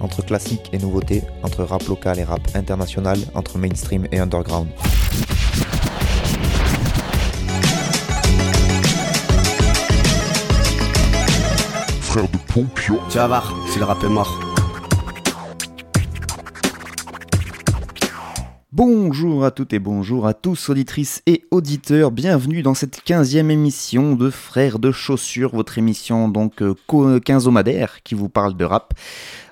Entre classique et nouveauté, entre rap local et rap international, entre mainstream et underground. Frère de Pompion. Tu vas voir, si le rap est mort. Bonjour à toutes et bonjour à tous, auditrices et auditeurs. Bienvenue dans cette 15e émission de Frères de Chaussures, votre émission donc euh, co- quinzomadaire qui vous parle de rap.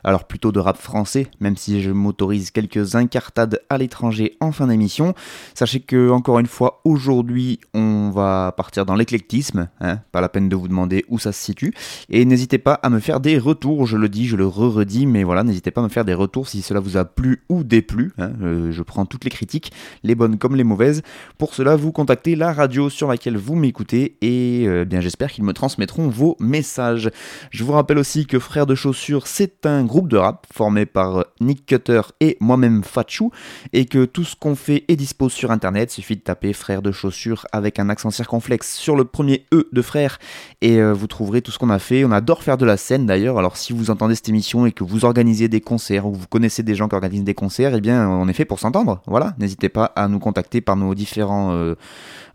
Alors plutôt de rap français, même si je m'autorise quelques incartades à l'étranger en fin d'émission. Sachez que, encore une fois, aujourd'hui, on va partir dans l'éclectisme. hein, pas la peine de vous demander où ça se situe. Et n'hésitez pas à me faire des retours, je le dis, je le re-redis, mais voilà, n'hésitez pas à me faire des retours si cela vous a plu ou déplu. hein. Euh, je prends toutes les critiques, les bonnes comme les mauvaises. Pour cela, vous contactez la radio sur laquelle vous m'écoutez et euh, bien j'espère qu'ils me transmettront vos messages. Je vous rappelle aussi que Frères de Chaussures, c'est un groupe de rap formé par Nick Cutter et moi-même Fatchou et que tout ce qu'on fait est dispo sur internet. Suffit de taper Frères de Chaussures avec un accent circonflexe sur le premier E de frère et euh, vous trouverez tout ce qu'on a fait. On adore faire de la scène d'ailleurs. Alors si vous entendez cette émission et que vous organisez des concerts ou vous connaissez des gens qui organisent des concerts, eh bien on est fait pour s'entendre. Voilà, n'hésitez pas à nous contacter par nos différents, euh,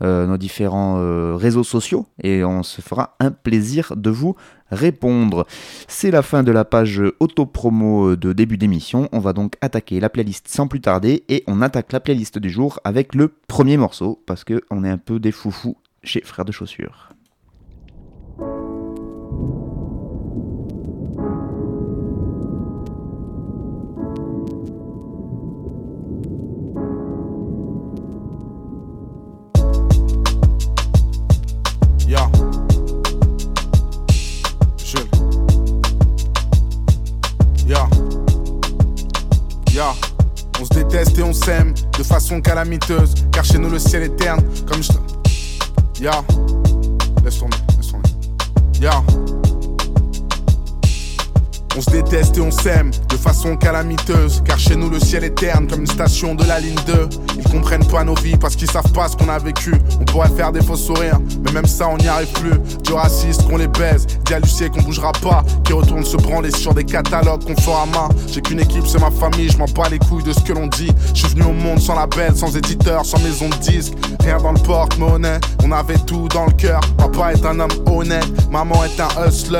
euh, nos différents euh, réseaux sociaux et on se fera un plaisir de vous répondre. C'est la fin de la page auto-promo de début d'émission. On va donc attaquer la playlist sans plus tarder et on attaque la playlist du jour avec le premier morceau parce que on est un peu des foufous chez Frères de Chaussures. De façon calamiteuse. Car chez nous le ciel est terne. Comme je. Ya. Laisse tomber, laisse. Ya. On se déteste et on s'aime de façon calamiteuse. Car chez nous le ciel est terne comme une station de la ligne 2. Ils comprennent pas nos vies parce qu'ils savent pas ce qu'on a vécu. On pourrait faire des faux sourires, mais même ça on n'y arrive plus. Du raciste qu'on les baise, dit qu'on bougera pas. Qui retourne se branler sur des catalogues qu'on fera main. J'ai qu'une équipe, c'est ma famille, je m'en bats les couilles de ce que l'on dit. Je suis venu au monde sans label, sans éditeur, sans maison de disque. Rien dans le porte-monnaie, on avait tout dans le cœur. Papa est un homme honnête, maman est un hustler.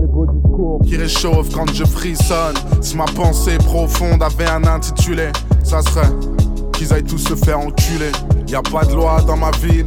Les beaux qui réchauffent quand je frissonne. Si ma pensée profonde avait un intitulé, ça serait qu'ils aillent tous se faire enculer. Y a pas de loi dans ma ville.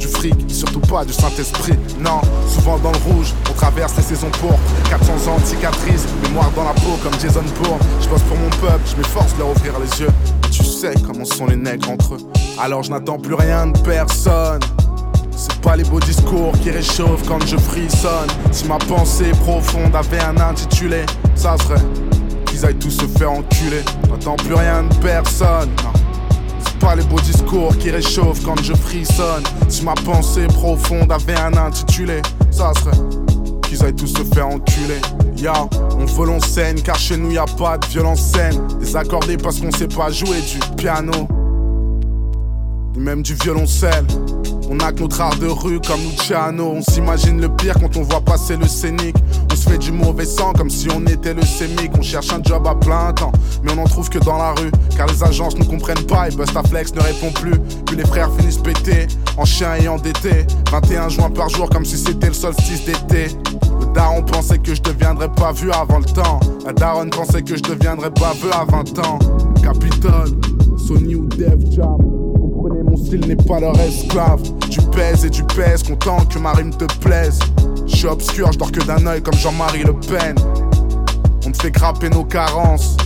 du fric, surtout pas du Saint-Esprit. Non, souvent dans le rouge, on traverse les saisons pourpres. 400 ans de cicatrices, mémoire dans la peau comme Jason Bourne. Je bosse pour mon peuple, je m'efforce de leur ouvrir les yeux. Tu sais comment sont les nègres entre eux. Alors je n'attends plus rien de personne. C'est pas les beaux discours qui réchauffent quand je frissonne. Si ma pensée profonde avait un intitulé, ça serait qu'ils aillent tous se faire enculer. J'attends plus rien de personne. Pas les beaux discours qui réchauffent quand je frissonne. Si ma pensée profonde avait un intitulé, ça serait qu'ils aillent tous se faire enculer. Ya, on veut car chez nous y a pas de violence. Désaccordé parce qu'on sait pas jouer du piano, ni même du violoncelle. On a que notre art de rue comme Luciano. On s'imagine le pire quand on voit passer le scénic. On se fait du mauvais sang comme si on était le sémic. On cherche un job à plein temps, mais on en trouve que dans la rue. Car les agences ne comprennent pas et Bustaflex ne répond plus. Puis les frères finissent pétés, en chien et endettés. 21 juin par jour comme si c'était le solstice d'été. Le daron pensait que je deviendrais pas vu avant le temps. La daronne pensait que je deviendrais pas vu à 20 ans. Capitole, Sony ou Def Jam. Style n'est pas leur esclave. Tu pèses et tu pèses, content que ma rime te plaise. Je suis obscur, je dors que d'un œil comme Jean-Marie Le Pen. On te fait grapper nos carences,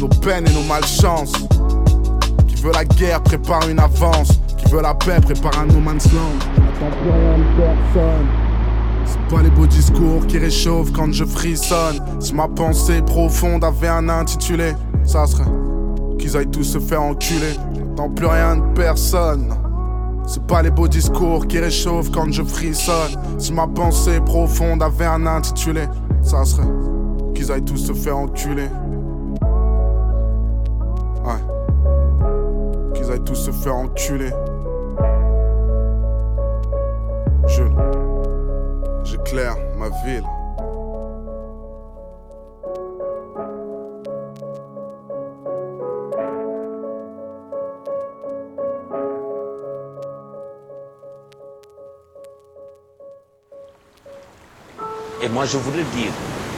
nos peines et nos malchances. Qui veut la guerre prépare une avance. Qui veut la paix prépare un no man's land. Personne. C'est pas les beaux discours qui réchauffent quand je frissonne. Si ma pensée profonde avait un intitulé, ça serait qu'ils aillent tous se faire enculer. J'attends plus rien de personne. C'est pas les beaux discours qui réchauffent quand je frissonne. Si ma pensée profonde avait un intitulé, ça serait qu'ils aillent tous se faire enculer. Ouais. Qu'ils aillent tous se faire enculer. Je. J'éclaire ma ville. Moi, je voudrais dire,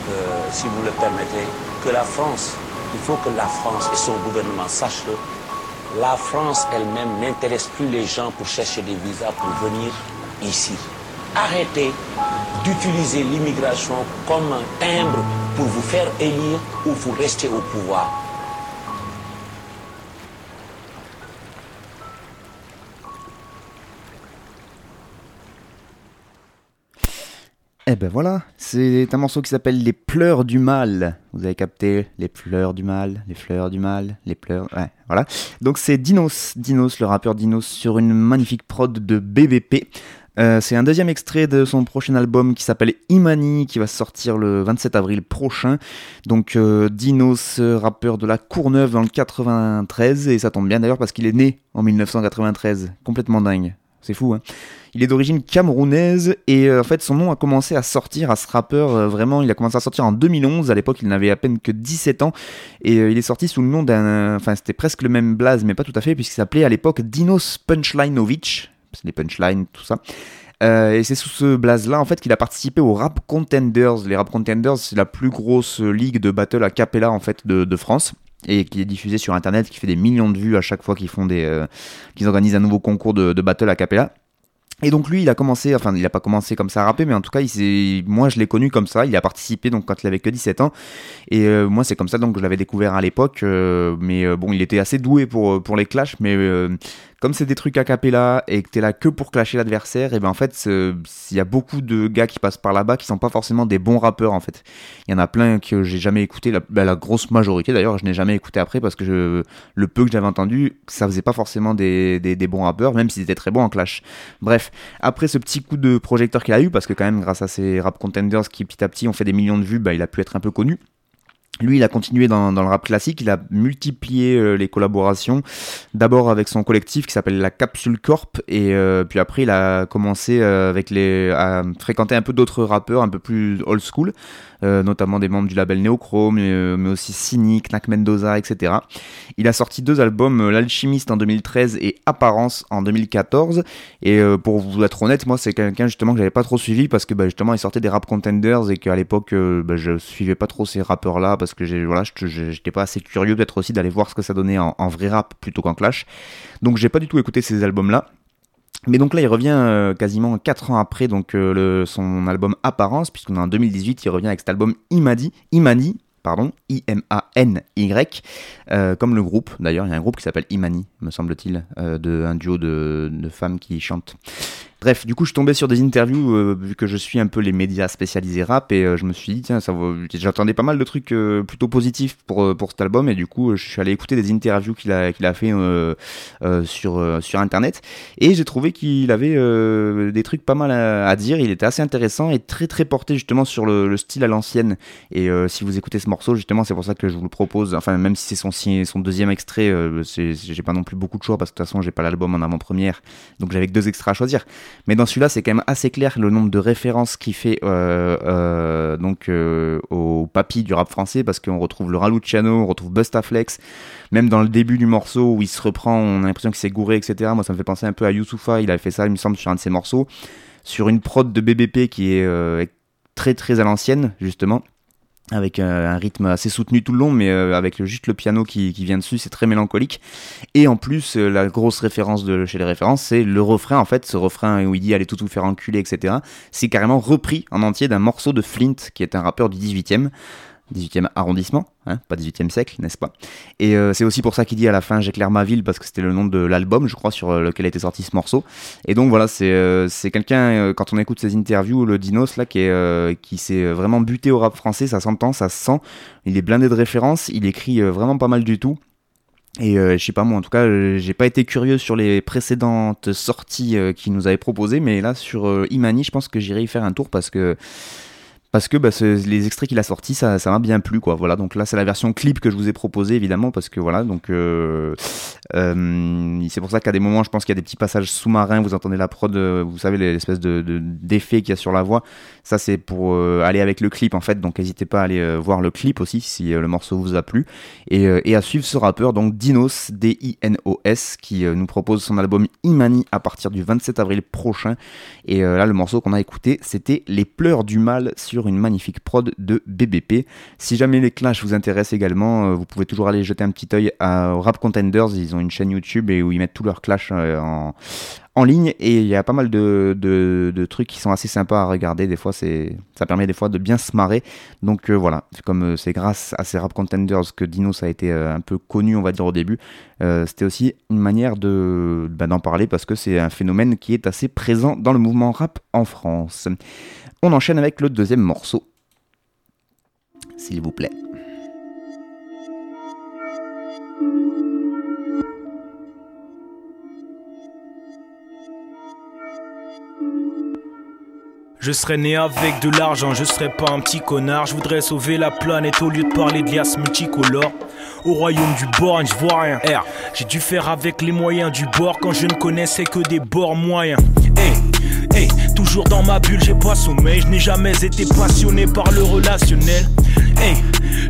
euh, si vous le permettez, que la France, il faut que la France et son gouvernement sachent que la France elle-même n'intéresse plus les gens pour chercher des visas pour venir ici. Arrêtez d'utiliser l'immigration comme un timbre pour vous faire élire ou pour rester au pouvoir. Ben voilà, c'est un morceau qui s'appelle Les pleurs du mal. Vous avez capté Les pleurs du mal, les fleurs du mal, les pleurs. Ouais, voilà. Donc c'est Dinos, Dinos, le rappeur Dinos, sur une magnifique prod de BBP. Euh, c'est un deuxième extrait de son prochain album qui s'appelle Imani, qui va sortir le 27 avril prochain. Donc euh, Dinos, rappeur de la Courneuve dans le 93, et ça tombe bien d'ailleurs parce qu'il est né en 1993, complètement dingue. C'est fou, hein il est d'origine camerounaise et euh, en fait son nom a commencé à sortir à ce rappeur euh, vraiment, il a commencé à sortir en 2011, à l'époque il n'avait à peine que 17 ans et euh, il est sorti sous le nom d'un, enfin c'était presque le même blaze mais pas tout à fait puisqu'il s'appelait à l'époque Dinos Punchlineovich, c'est les punchlines, tout ça. et c'est sous ce blaze-là en fait qu'il a participé aux Rap Contenders. Les Rap Contenders, c'est la plus grosse ligue de battle a cappella en fait de France et qui est diffusée sur internet, qui fait des millions de vues à chaque fois qu'ils font des, qu'ils organisent un nouveau concours de, battle a cappella. Et donc lui, il a commencé, enfin il a pas commencé comme ça à rapper, mais en tout cas, il moi je l'ai connu comme ça. Il a participé donc quand il avait que 17 ans, et euh, moi c'est comme ça donc je l'avais découvert à l'époque. Euh, mais euh, bon, il était assez doué pour pour les clashs, mais comme c'est des trucs a cappella et que t'es là que pour clasher l'adversaire, et ben en fait, il y a beaucoup de gars qui passent par là-bas qui sont pas forcément des bons rappeurs en fait. Il y en a plein que j'ai jamais écouté, la, bah, grosse majorité d'ailleurs, je n'ai jamais écouté après parce que le peu que j'avais entendu, ça faisait pas forcément des bons rappeurs, même s'ils étaient très bons en clash. Bref, après ce petit coup de projecteur qu'il a eu, parce que quand même grâce à ces rap contenders qui petit à petit ont fait des millions de vues, bah, il a pu être un peu connu. Lui, il a continué dans, le rap classique, il a multiplié euh, les collaborations, d'abord avec son collectif qui s'appelle la Capsule Corp, et euh, puis après il a commencé euh, avec les, à fréquenter un peu d'autres rappeurs un peu plus old school, euh, notamment des membres du label Neochrome, mais, mais aussi Cynic, Knack Mendoza, etc. Il a sorti deux albums, L'Alchimiste en 2013 et Apparence en 2014, et pour vous être honnête, moi c'est quelqu'un justement que j'avais pas trop suivi parce que bah, justement il sortait des rap contenders et qu'à l'époque bah, je suivais pas trop ces rappeurs là parce que j'étais pas assez curieux peut-être aussi d'aller voir ce que ça donnait en, vrai rap plutôt qu'en clash. Donc j'ai pas du tout écouté ces albums-là. Mais donc là, il revient euh, quasiment 4 ans après donc euh, son album Apparence, puisqu'on est en 2018, il revient avec cet album Imadi, Imani, pardon, I-M-A-N-Y, euh, comme le groupe. D'ailleurs, il y a un groupe qui s'appelle Imani, me semble-t-il, euh, de un duo de, de, femmes qui chantent. Bref, du coup, je tombé sur des interviews, euh, vu que je suis un peu les médias spécialisés rap, et euh, je me suis dit, tiens, ça vaut- j'attendais pas mal de trucs euh, plutôt positifs pour, euh, pour cet album, et du coup, euh, je suis allé écouter des interviews qu'il a, qu'il a fait euh, sur, sur Internet, et j'ai trouvé qu'il avait des trucs pas mal à, dire, il était assez intéressant et très très porté justement sur le, le style à l'ancienne, et si vous écoutez ce morceau, justement, c'est pour ça que je vous le propose, enfin, même si c'est son, son deuxième extrait, j'ai pas non plus beaucoup de choix, parce que de toute façon, j'ai pas l'album en avant-première, donc j'avais que deux extraits à choisir. Mais dans celui-là, c'est quand même assez clair le nombre de références qu'il fait euh, euh, donc euh, au papy du rap français, parce qu'on retrouve Laura Luciano, on retrouve Bustaflex, même dans le début du morceau où il se reprend, on a l'impression qu'il s'est gouré, etc. Moi, ça me fait penser un peu à Youssoufa, il avait fait ça, il me semble, sur un de ses morceaux, sur une prod de BBP qui est très très à l'ancienne, justement avec euh, un rythme assez soutenu tout le long, mais euh, avec juste le piano qui, qui vient dessus, c'est très mélancolique. Et en plus, euh, la grosse référence de chez les références, c'est le refrain, en fait, ce refrain où il dit allez tout vous faire enculer, etc. C'est carrément repris en entier d'un morceau de Flint, qui est un rappeur du 18e. 18e arrondissement, hein, pas 18e siècle, n'est-ce pas? Et euh, c'est aussi pour ça qu'il dit à la fin J'éclaire ma ville, parce que c'était le nom de l'album, je crois, sur euh, lequel était sorti ce morceau. Et donc voilà, c'est euh, quelqu'un, quand on écoute ses interviews, le Dinos, là, qui, est, qui s'est vraiment buté au rap français, ça s'entend, ça se sent. Il est blindé de références, il écrit vraiment pas mal du tout. Et je sais pas moi, en tout cas, j'ai pas été curieux sur les précédentes sorties qu'il nous avait proposées, mais là sur Imani, je pense que j'irai y faire un tour parce que parce que bah, les extraits qu'il a sortis, ça, m'a bien plu quoi. Voilà, donc là c'est la version clip que je vous ai proposée évidemment parce que voilà, donc euh, euh, c'est pour ça qu'à des moments, je pense qu'il y a des petits passages sous-marins. Vous entendez la prod, euh, vous savez l'espèce de de- d'effet qu'il y a sur la voix. Ça c'est pour aller avec le clip en fait. Donc n'hésitez pas à aller voir le clip aussi si le morceau vous a plu et, et à suivre ce rappeur donc Dinos D-I-N-O-S qui nous propose son album Imani à partir du 27 avril prochain. Et là le morceau qu'on a écouté c'était Les pleurs du mal sur une magnifique prod de BBP. Si jamais les clashs vous intéressent également, euh, vous pouvez toujours aller jeter un petit œil à Rap Contenders. Ils ont une chaîne YouTube et où ils mettent tous leurs clashs euh, en, en ligne et il y a pas mal de, de, trucs qui sont assez sympas à regarder. Des fois, ça permet des fois de bien se marrer. Donc euh, voilà, comme c'est grâce à ces Rap Contenders que Dinos a été un peu connu, on va dire au début. C'était aussi une manière de bah, d'en parler parce que c'est un phénomène qui est assez présent dans le mouvement rap en France. On enchaîne avec le deuxième morceau. S'il vous plaît. Je serais né avec de l'argent, je serais pas un petit connard. Je voudrais sauver la planète au lieu de parler de liasses multicolores. Au royaume du borgne, je vois rien. J'ai dû faire avec les moyens du bord quand je ne connaissais que des bords moyens. Hey, hey, toujours dans ma bulle, j'ai pas sommeil. Je n'ai jamais été passionné par le relationnel. Hey,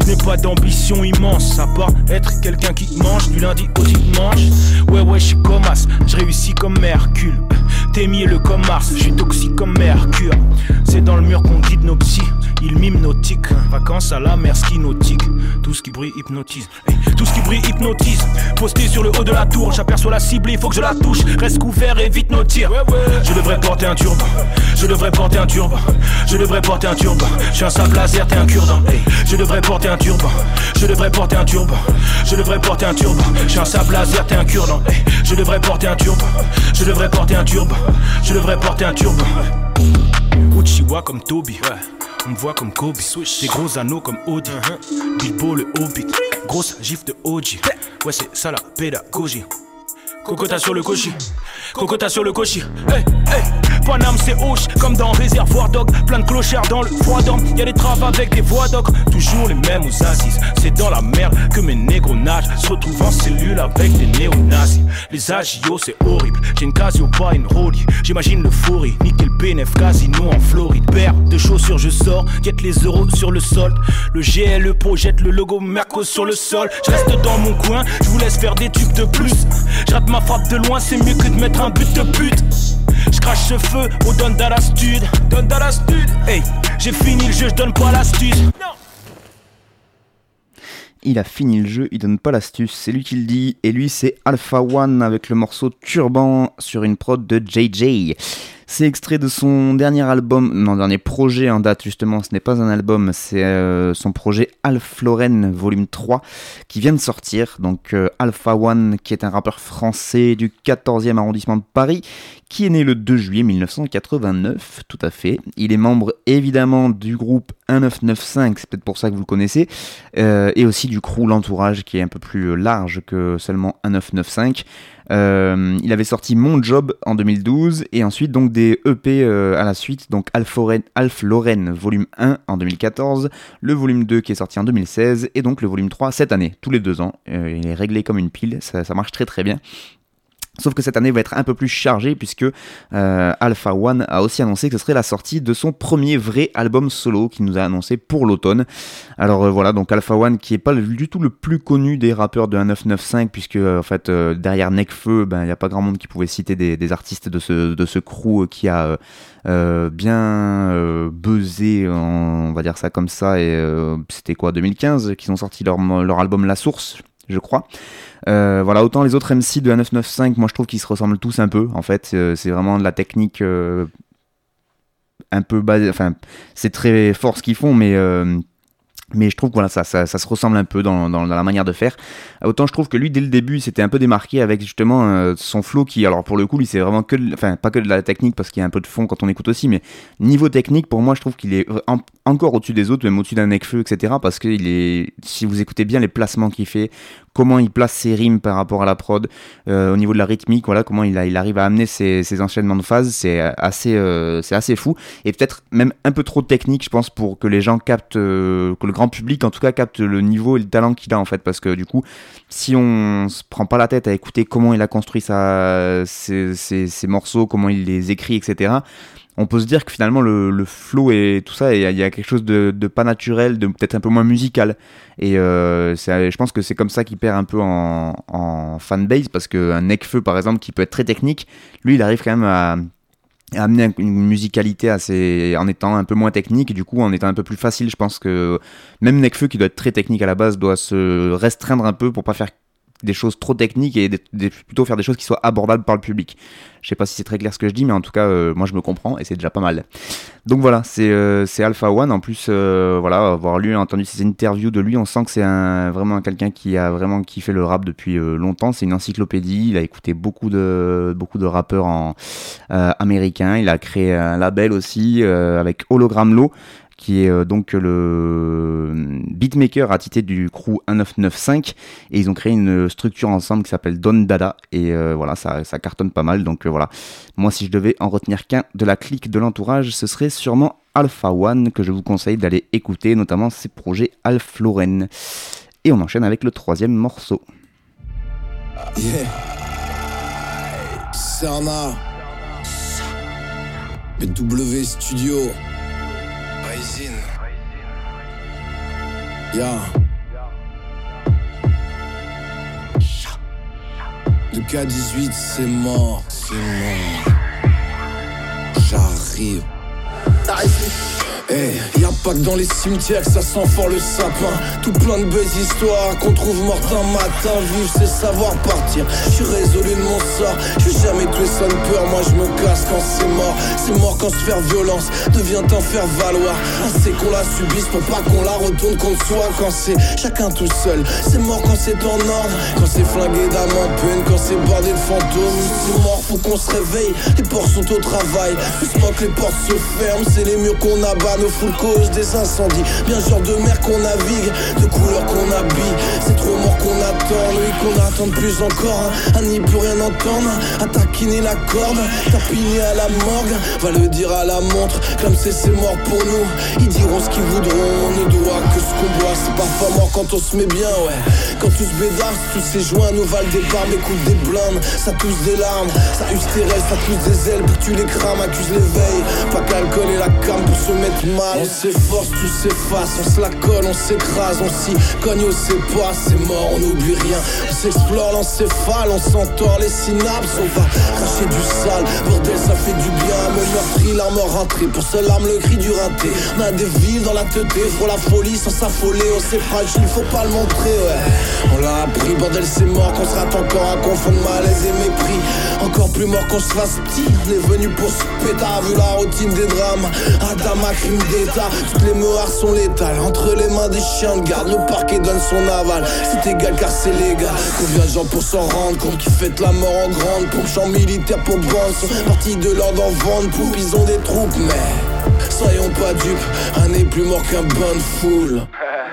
n'ai pas d'ambition immense, à part être quelqu'un qui mange du lundi au dimanche. Ouais, ouais, je suis comme As, je réussis comme Mercule. T'es mielleux comme Mars, je suis toxique comme Mercure. C'est dans le mur qu'on guide nos psys, il m'hypnotique. Vacances à la mer, ski nautique. Tout ce qui brille hypnotise. Hey, tout ce qui brille hypnotise. Posté sur le haut de la tour, j'aperçois la cible, il faut que je la touche. Reste couvert, évite nos tirs. Je devrais porter un turban. Je devrais porter un turban. Je devrais porter un turban. Je suis un sable laser, t'es un cure-dent. Hey, je devrais porter un turban. Je devrais porter un turban. Je devrais porter un turban. Je suis un sable laser, t'es un cure-dent. Hey, je devrais porter un turban. Je devrais porter un turban. Je devrais porter un turban. Uchiwa comme Toby. On me voit comme Kobe. Des gros anneaux comme Audi. Bilbo le Hobbit. Grosse gifle de OG. Ouais, c'est ça la pédagogie. Cocota sur le cochi. Cocota sur le cochi. Hey, hey. Paname c'est hoche comme dans Réservoir Dog. Plein de clochards dans le froid d'homme. Y'a des traves avec des voix d'oc. Toujours les mêmes aux assises. C'est dans la merde que mes négros nagent. Se retrouvent en cellule avec des néo-nazis. Les agios c'est horrible. J'ai une Casio, pas une Rolly. J'imagine le fourri. Nickel bénéf casino en Floride. Paire de chaussures, je sors. Guette les euros sur le sol. Le GLE projette le logo Merco sur le sol. Je reste dans mon coin. Je vous laisse faire des tubes de plus. Je ma frappe de loin. C'est mieux que de mettre un but de pute. Je crache ce feu au donne dans la stud. Donne dans la stud. Hey, j'ai fini le jeu, je donne pas l'astuce. Il a fini le jeu, il donne pas l'astuce, c'est lui qui le dit. Et lui, c'est Alpha One avec le morceau Turban sur une prod de JJ. C'est extrait de son dernier album, non, dernier projet en date justement, ce n'est pas un album, c'est euh, son projet Alpha Loren volume 3 qui vient de sortir. Donc euh, Alpha One qui est un rappeur français du 14e arrondissement de Paris qui est né le 2 juillet 1989, tout à fait. Il est membre évidemment du groupe 1995, c'est peut-être pour ça que vous le connaissez, euh, et aussi du crew L'Entourage qui est un peu plus large que seulement 1995. Euh, il avait sorti Mon Job en 2012 et ensuite donc des EP euh, à la suite, donc Alf Loren volume 1 en 2014, le volume 2 qui est sorti en 2016 et donc le volume 3 cette année, tous les deux ans. il est réglé comme une pile, ça, ça marche très très bien. Sauf que cette année va être un peu plus chargée puisque euh, Alpha One a aussi annoncé que ce serait la sortie de son premier vrai album solo qu'il nous a annoncé pour l'automne. Alors euh, voilà, donc Alpha One qui est pas du tout le plus connu des rappeurs de 1995 puisque euh, en fait derrière Necfeu, ben il n'y a pas grand monde qui pouvait citer des, artistes de ce de crew qui a bien buzzé, on va dire ça comme ça et c'était quoi 2015 qu'ils ont sorti leur album La Source, je crois. Euh, voilà, autant les autres MC de 1995, moi je trouve qu'ils se ressemblent tous un peu. En fait, euh, c'est vraiment de la technique euh, un peu basée. Enfin, c'est très fort ce qu'ils font, mais mais je trouve que ça, se ressemble un peu dans, la manière de faire. Autant je trouve que lui, dès le début, c'était un peu démarqué avec justement euh, son flow qui, alors pour le coup, lui, c'est vraiment que, enfin, pas que de la technique parce qu'il y a un peu de fond quand on écoute aussi, mais niveau technique, pour moi, je trouve qu'il est encore au-dessus des autres, même au-dessus d'un Necfeu, etc. Parce qu'il est, si vous écoutez bien les placements qu'il fait, comment il place ses rimes par rapport à la prod, euh, au niveau de la rythmique, voilà, comment il, arrive à amener ses, enchaînements de phases, c'est assez, euh, c'est assez fou. Et peut-être même un peu trop technique, je pense, pour que les gens captent, que le grand public en tout cas capte le niveau et le talent qu'il a en fait parce que du coup si on se prend pas la tête à écouter comment il a construit ses, morceaux, comment il les écrit etc on peut se dire que finalement le, le flow et tout ça, il y, a quelque chose de, pas naturel, de peut-être un peu moins musical. Et euh, je pense que c'est comme ça qu'il perd un peu en, en fanbase, parce qu'un Necfeu par exemple, qui peut être très technique, lui il arrive quand même à, amener une musicalité assez en étant un peu moins technique du coup en étant un peu plus facile je pense que même Necfeu qui doit être très technique à la base doit se restreindre un peu pour pas faire des choses trop techniques et plutôt faire des choses qui soient abordables par le public. Je sais pas si c'est très clair ce que je dis, mais en tout cas, euh, moi je me comprends et c'est déjà pas mal. Donc voilà, c'est euh, Alpha One. En plus, euh, voilà, avoir lu entendu ces interviews de lui, on sent que c'est vraiment quelqu'un qui a vraiment kiffé le rap depuis longtemps. C'est une encyclopédie. Il a écouté beaucoup de, beaucoup de rappeurs en, américains. Il a créé un label aussi avec Hologram Low qui est euh, donc le beatmaker attité du crew 1995 et ils ont créé une structure ensemble qui s'appelle Don Dada. Et euh, voilà ça, cartonne pas mal. Donc euh, voilà. Moi si je devais en retenir qu'un de la clique de l'entourage ce serait sûrement Alpha One que je vous conseille d'aller écouter notamment ses projets Alpha Loren et on enchaîne avec le troisième morceau. Yeah. BW Studio Ya. De K18, c'est mort, c'est mort. J'arrive. Eh, y'a pas que dans les cimetières que ça sent fort le sapin. Tout plein de belles histoires qu'on trouve mortes un matin. Vivre, c'est savoir partir. Je suis résolu de mon sort. Je vais jamais les sonne peur. Moi, je me casse quand c'est mort. C'est mort quand se faire violence devient en faire valoir. Assez qu'on la subisse pour pas qu'on la retourne contre soi. Quand c'est chacun tout seul. C'est mort quand c'est en ordre. Quand c'est flingué d'âme en peine. Quand c'est bordé de fantômes. C'est mort, faut qu'on se réveille. Les portes sont au travail. Doucement que les portes se ferment. C'est les murs qu'on abat nos full cause des incendies. Bien genre de mer qu'on navigue, de couleurs qu'on habille. C'est trop mort qu'on attend, oui qu'on attend plus encore. À n'y plus rien entendre, à taquiner la corde, tapiner à la morgue. Va le dire à la montre, comme c'est mort pour nous. Ils diront ce qu'ils voudront, on ne doit que ce qu'on doit. C'est parfois mort quand on se met bien, ouais. Quand tout se bédarse, tous ces joints nous valent des barbes, écoute des blindes. Ça pousse des larmes, ça use tes restes, ça pousse des ailes tu les crames, accuse l'éveil. Pas qu'alcool la cam pour se mettre on s'efforce, tout s'efface, on se la colle, on s'écrase, on s'y cogne, on sait pas, c'est mort, on n'oublie rien. On s'explore l'encéphale, on s'entord les synapses, on va cracher du sale. Bordel, ça fait du bien. Me meurtri, l'arme rentrée. Pour seul arme, le cri du raté. On a des villes dans la tête, faut la folie sans s'affoler. On s'est fragile, faut pas le montrer, ouais. On l'a appris, bordel, c'est mort. Qu'on se rate encore à confondre malaise et mépris. Encore plus mort qu'on se fasse petit. On est venu pour se péter, vu la routine des drames. Adama, crime d'état. Toutes les meurtres sont létales. Entre les mains des chiens de garde, le parquet donne son aval. C'est égal car c'est légal. Combien de gens pour s'en rendre compte qui fêtent la mort en grande? Pompe, champ militaire pour bande sont partis de l'ordre en vente pour ils des troupes, mais soyons pas dupes, un n'est plus mort qu'un bain de foule.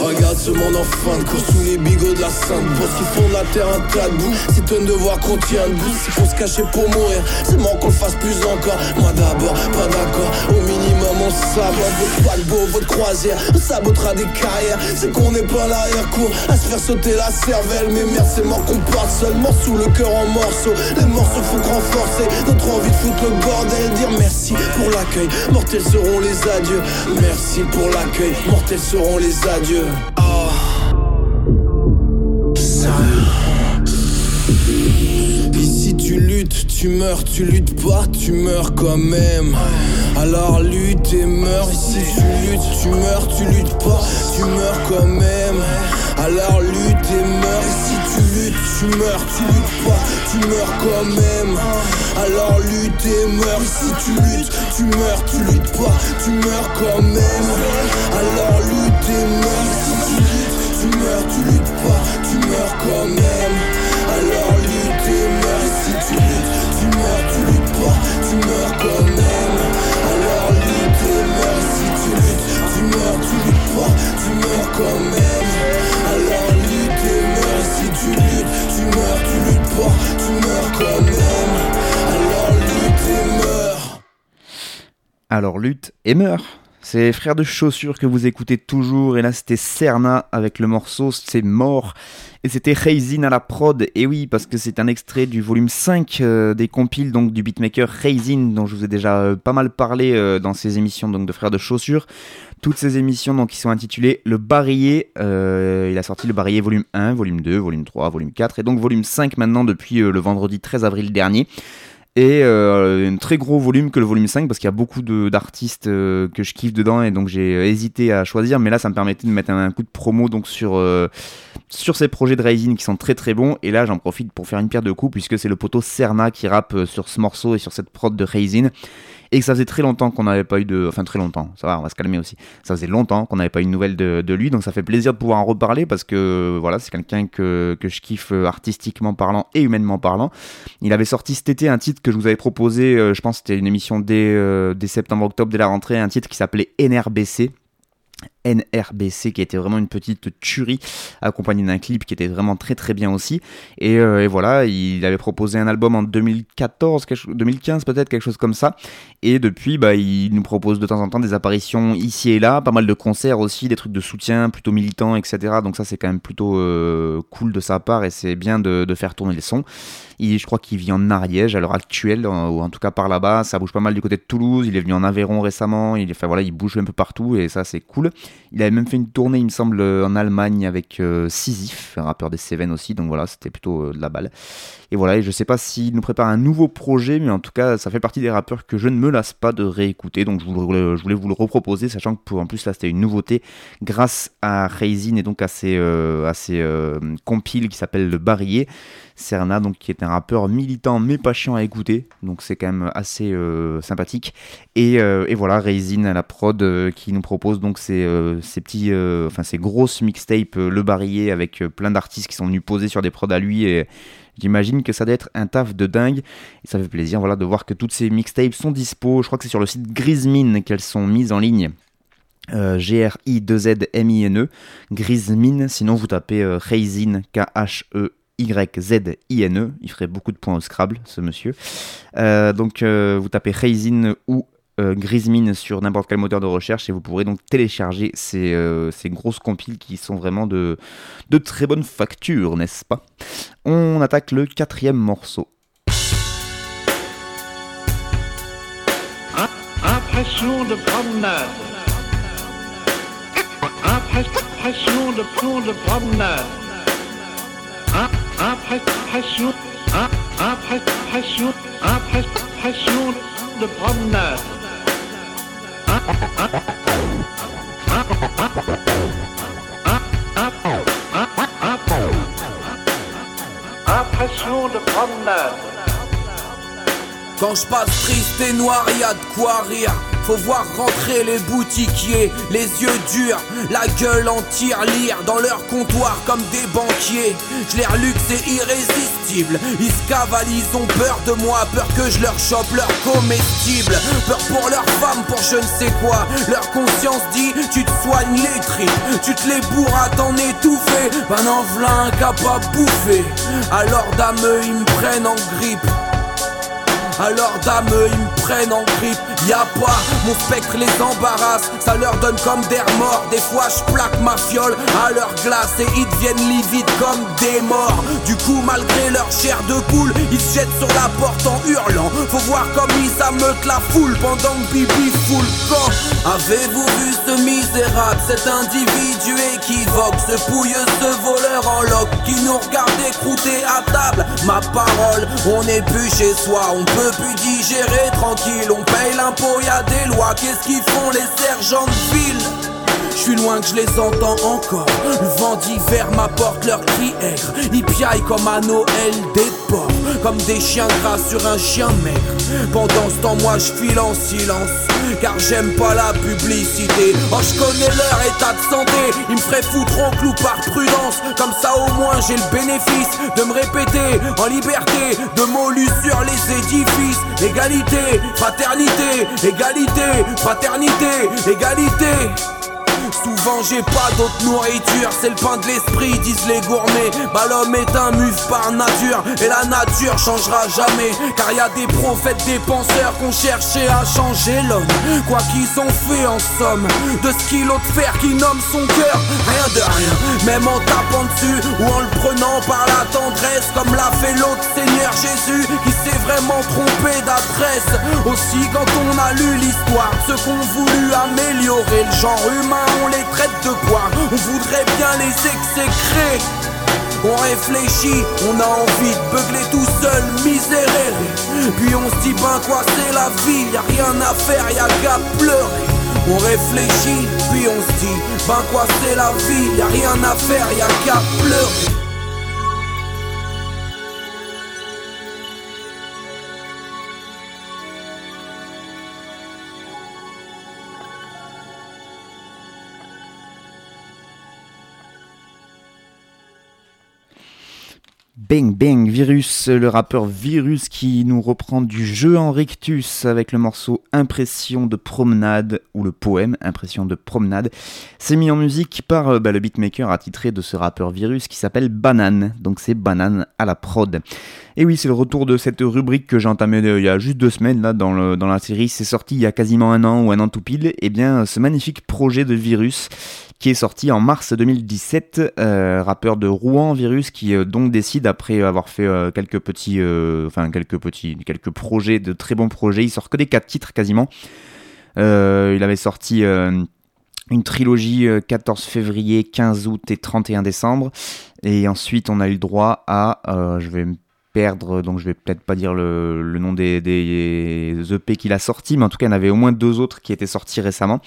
Regarde ce monde en fin de course sous les bigots de la sainte bourse qui font de la terre un tas de boue. C'est de voir qu'on tient debout, c'est faut se cacher pour mourir. C'est mort qu'on le fasse plus encore. Moi d'abord, pas d'accord. Au minimum, on sabote votre paquebot, votre croisière. On sabotera des carrières. C'est qu'on n'est pas l'arrière-cour à se faire sauter la cervelle. Mais merde, c'est mort qu'on parte seulement sous le cœur en morceaux. Les morceaux font renforcer notre envie de foutre le bordel. Dire merci pour l'accueil. Mortels seront les adieux. Merci pour l'accueil. Mortels seront les adieux. Oh. Ici tu luttes, tu meurs, tu luttes pas, tu meurs quand même. Alors lutte et meurs. Ici tu luttes, tu meurs, tu luttes pas, tu meurs quand même. Alors lutte et meurs. Ici tu luttes, tu meurs, tu luttes pas, tu meurs quand même. Alors lutte et meurs. Ici tu luttes, tu meurs, tu luttes pas, tu meurs quand même. Alors lutte meurs. Tu meurs, tu luttes pas, tu meurs quand même. Alors lutte meurs. Ici tu luttes, tu meurs, tu luttes pas, tu meurs quand même. Alors lutte meurs. Si tu luttes, tu meurs, tu luttes pas, tu meurs quand même. Alors lutte meurs. Si tu luttes, tu meurs, tu luttes pas, tu meurs quand même. Alors lutte meurs. Alors lutte et meurt. C'est Frères de Chaussures que vous écoutez toujours, et là c'était Cerna avec le morceau C'est mort, et c'était Raisin à la prod, et oui, parce que c'est un extrait du volume 5 euh, des compiles donc, du beatmaker Raisin, dont je vous ai déjà euh, pas mal parlé euh, dans ces émissions donc, de Frères de Chaussures. Toutes ces émissions donc, qui sont intitulées Le Barillet, il a sorti le Barillet volume 1, volume 2, volume 3, volume 4, et donc volume 5 maintenant depuis le vendredi 13 avril dernier et euh, un très gros volume que le volume 5 parce qu'il y a beaucoup d'artistes euh, que je kiffe dedans et donc j'ai hésité à choisir mais là ça me permettait de mettre un, un coup de promo donc sur euh, sur ces projets de Rising qui sont très très bons. Et là j'en profite pour faire une pierre de coups puisque c'est le poteau Cerna qui rappe euh, sur ce morceau et sur cette prod de Rising et que ça faisait très longtemps qu'on n'avait pas eu de enfin très longtemps. Ça va on va se calmer aussi. Ça faisait longtemps qu'on n'avait pas eu de nouvelles de, lui. Donc ça fait plaisir de pouvoir en reparler parce que voilà c'est quelqu'un que, que je kiffe euh, artistiquement parlant et humainement parlant. Il avait sorti cet été un titre que je vous avais proposé, euh, je pense que c'était une émission dès septembre-octobre, dès la rentrée, un titre qui s'appelait NRBC. NRBC qui était vraiment une petite tuerie accompagnée d'un clip qui était vraiment très très bien aussi. Et, euh, voilà il avait proposé un album en 2014 quelque chose- 2015 peut-être quelque chose comme ça. Et depuis bah, il nous propose de temps en temps des apparitions ici et là pas mal de concerts aussi des trucs de soutien plutôt militants etc donc ça c'est quand même plutôt euh, cool de sa part et c'est bien de, de faire tourner les sons il, je crois qu'il vit en Ariège à l'heure actuelle, ou en tout cas par là-bas. Ça bouge pas mal du côté de Toulouse. Il est venu en Aveyron récemment. Il, enfin, voilà, il bouge un peu partout et ça, c'est cool. Il avait même fait une tournée, il me semble, en Allemagne avec euh, Sisyphe, un rappeur des Cévennes aussi. Donc voilà, c'était plutôt euh, de la balle. Et voilà, et je sais pas s'il nous prépare un nouveau projet, mais en tout cas, ça fait partie des rappeurs que je ne me lasse pas de réécouter. Donc je voulais, vous le reproposer, sachant que pour, en plus là, c'était une nouveauté grâce à Raisin et donc à ses, euh, à ses euh, compiles qui s'appelle Le Barillet. Serna, donc qui est un rappeur militant mais pas chiant à écouter, donc c'est quand même assez euh, sympathique. Et, euh, et voilà, Raisin la prod euh, qui nous propose donc ces, ces petits, enfin ces grosses mixtapes Le Barillet avec plein d'artistes qui sont venus poser sur des prods à lui et J'imagine que ça doit être un taf de dingue. Et ça fait plaisir voilà, de voir que toutes ces mixtapes sont dispo. Je crois que c'est sur le site Grismine qu'elles sont mises en ligne. Euh, G-R-I-2-Z-M-I-N-E, Grismine, sinon vous tapez euh, Raisin, K-H-E-Y-Z-I-N-E, il ferait beaucoup de points au Scrabble, ce monsieur. Euh, donc euh, vous tapez Raisin ou euh, Grismine sur n'importe quel moteur de recherche et vous pourrez donc télécharger ces, grosses compiles qui sont vraiment de, très bonne facture, n'est-ce pas? On attaque le quatrième morceau. Impression de promenade. Impression de promenade. Impression, im- impression, impression de promenade. Impression de promenade. Quand je passe triste et noir, y a de quoi rire. Faut voir rentrer les boutiquiers, les yeux durs, la gueule en tire-lire dans leur comptoir comme des banquiers. Je leur luxe c'est irrésistible. Ils se cavalent, ils ont peur de moi, peur que je leur chope leur comestible. Peur pour leurs femmes, pour je ne sais quoi. Leur conscience dit tu te soignes les tripes, tu te les bourres à t'en étouffer. Ben en v'là capable bouffer. Alors dame, ils me prennent en grippe. Alors dame, ils me prennent en grippe. Y'a pas, mon spectre les embarrasse. Ça leur donne comme des remords. Des fois je plaque ma fiole à leur glace Et ils deviennent livides comme des morts. Du coup malgré leur chair de poule Ils se jettent sur la porte en hurlant. Faut voir comme ils ameutent la foule Pendant que Bibi fout le camp Avez-vous vu ce Cet individu équivoque Ce pouilleux, ce voleur en loc Qui nous regarde écrouter à table Ma parole, on n'est plus chez soi On peut plus digérer tranquille On paye l'impôt, y des lois Qu'est-ce qu'ils font les sergents de ville? Je suis loin que je les entends encore. Le vent d'hiver m'apporte leurs cris aigres. Ils piaillent comme à Noël des porcs. Comme des chiens gras sur un chien maigre. Pendant ce temps, moi je file en silence. Car j'aime pas la publicité. Oh, je connais leur état de santé. Ils me feraient foutre en clou par prudence. Comme ça, au moins, j'ai le bénéfice de me répéter en liberté. De mots sur les édifices. Égalité, fraternité, égalité, fraternité, égalité. Souvent j'ai pas d'autre nourriture, c'est le pain de l'esprit, disent les gourmets. Bah l'homme est un muf par nature, et la nature changera jamais. Car y a des prophètes, des penseurs qu'on cherché à changer l'homme. Quoi qu'ils ont fait en somme, de ce qu'il de fer qui nomme son cœur, rien de rien. Même en tapant dessus ou en le prenant par la tendresse, comme l'a fait l'autre Seigneur Jésus, qui s'est vraiment trompé d'adresse. Aussi quand on a lu l'histoire, ceux qu'on voulu améliorer le genre humain on les traite de poire, on voudrait bien les exécrer. On réfléchit, on a envie de beugler tout seul, miséréré. Puis on se dit, ben quoi c'est la vie, y a rien à faire, y a qu'à pleurer. On réfléchit, puis on se dit, ben quoi c'est la vie, y a rien à faire, y a qu'à pleurer. Bang Bang Virus, le rappeur Virus qui nous reprend du jeu en rictus avec le morceau Impression de promenade ou le poème Impression de promenade. C'est mis en musique par euh, bah, le beatmaker attitré de ce rappeur Virus qui s'appelle Banane. Donc c'est Banane à la prod. Et oui, c'est le retour de cette rubrique que j'ai entamée euh, il y a juste deux semaines là dans, la série. C'est sorti il y a quasiment un an ou un an tout pile. Et bien, ce magnifique projet de Virus qui est sorti en mars 2017, euh, rappeur de Rouen Virus qui donc décide après avoir fait euh, quelques petits, euh, enfin quelques petits, quelques projets de très bons projets. Il sort que des quatre titres quasiment. Euh, il avait sorti une trilogie euh, 14 février, 15 août et 31 décembre. Et ensuite, on a eu le droit à, je vais me perdre, donc je vais peut-être pas dire le, le nom des, des EP qu'il a sorti, mais en tout cas, il y en avait au moins deux autres qui étaient sortis récemment.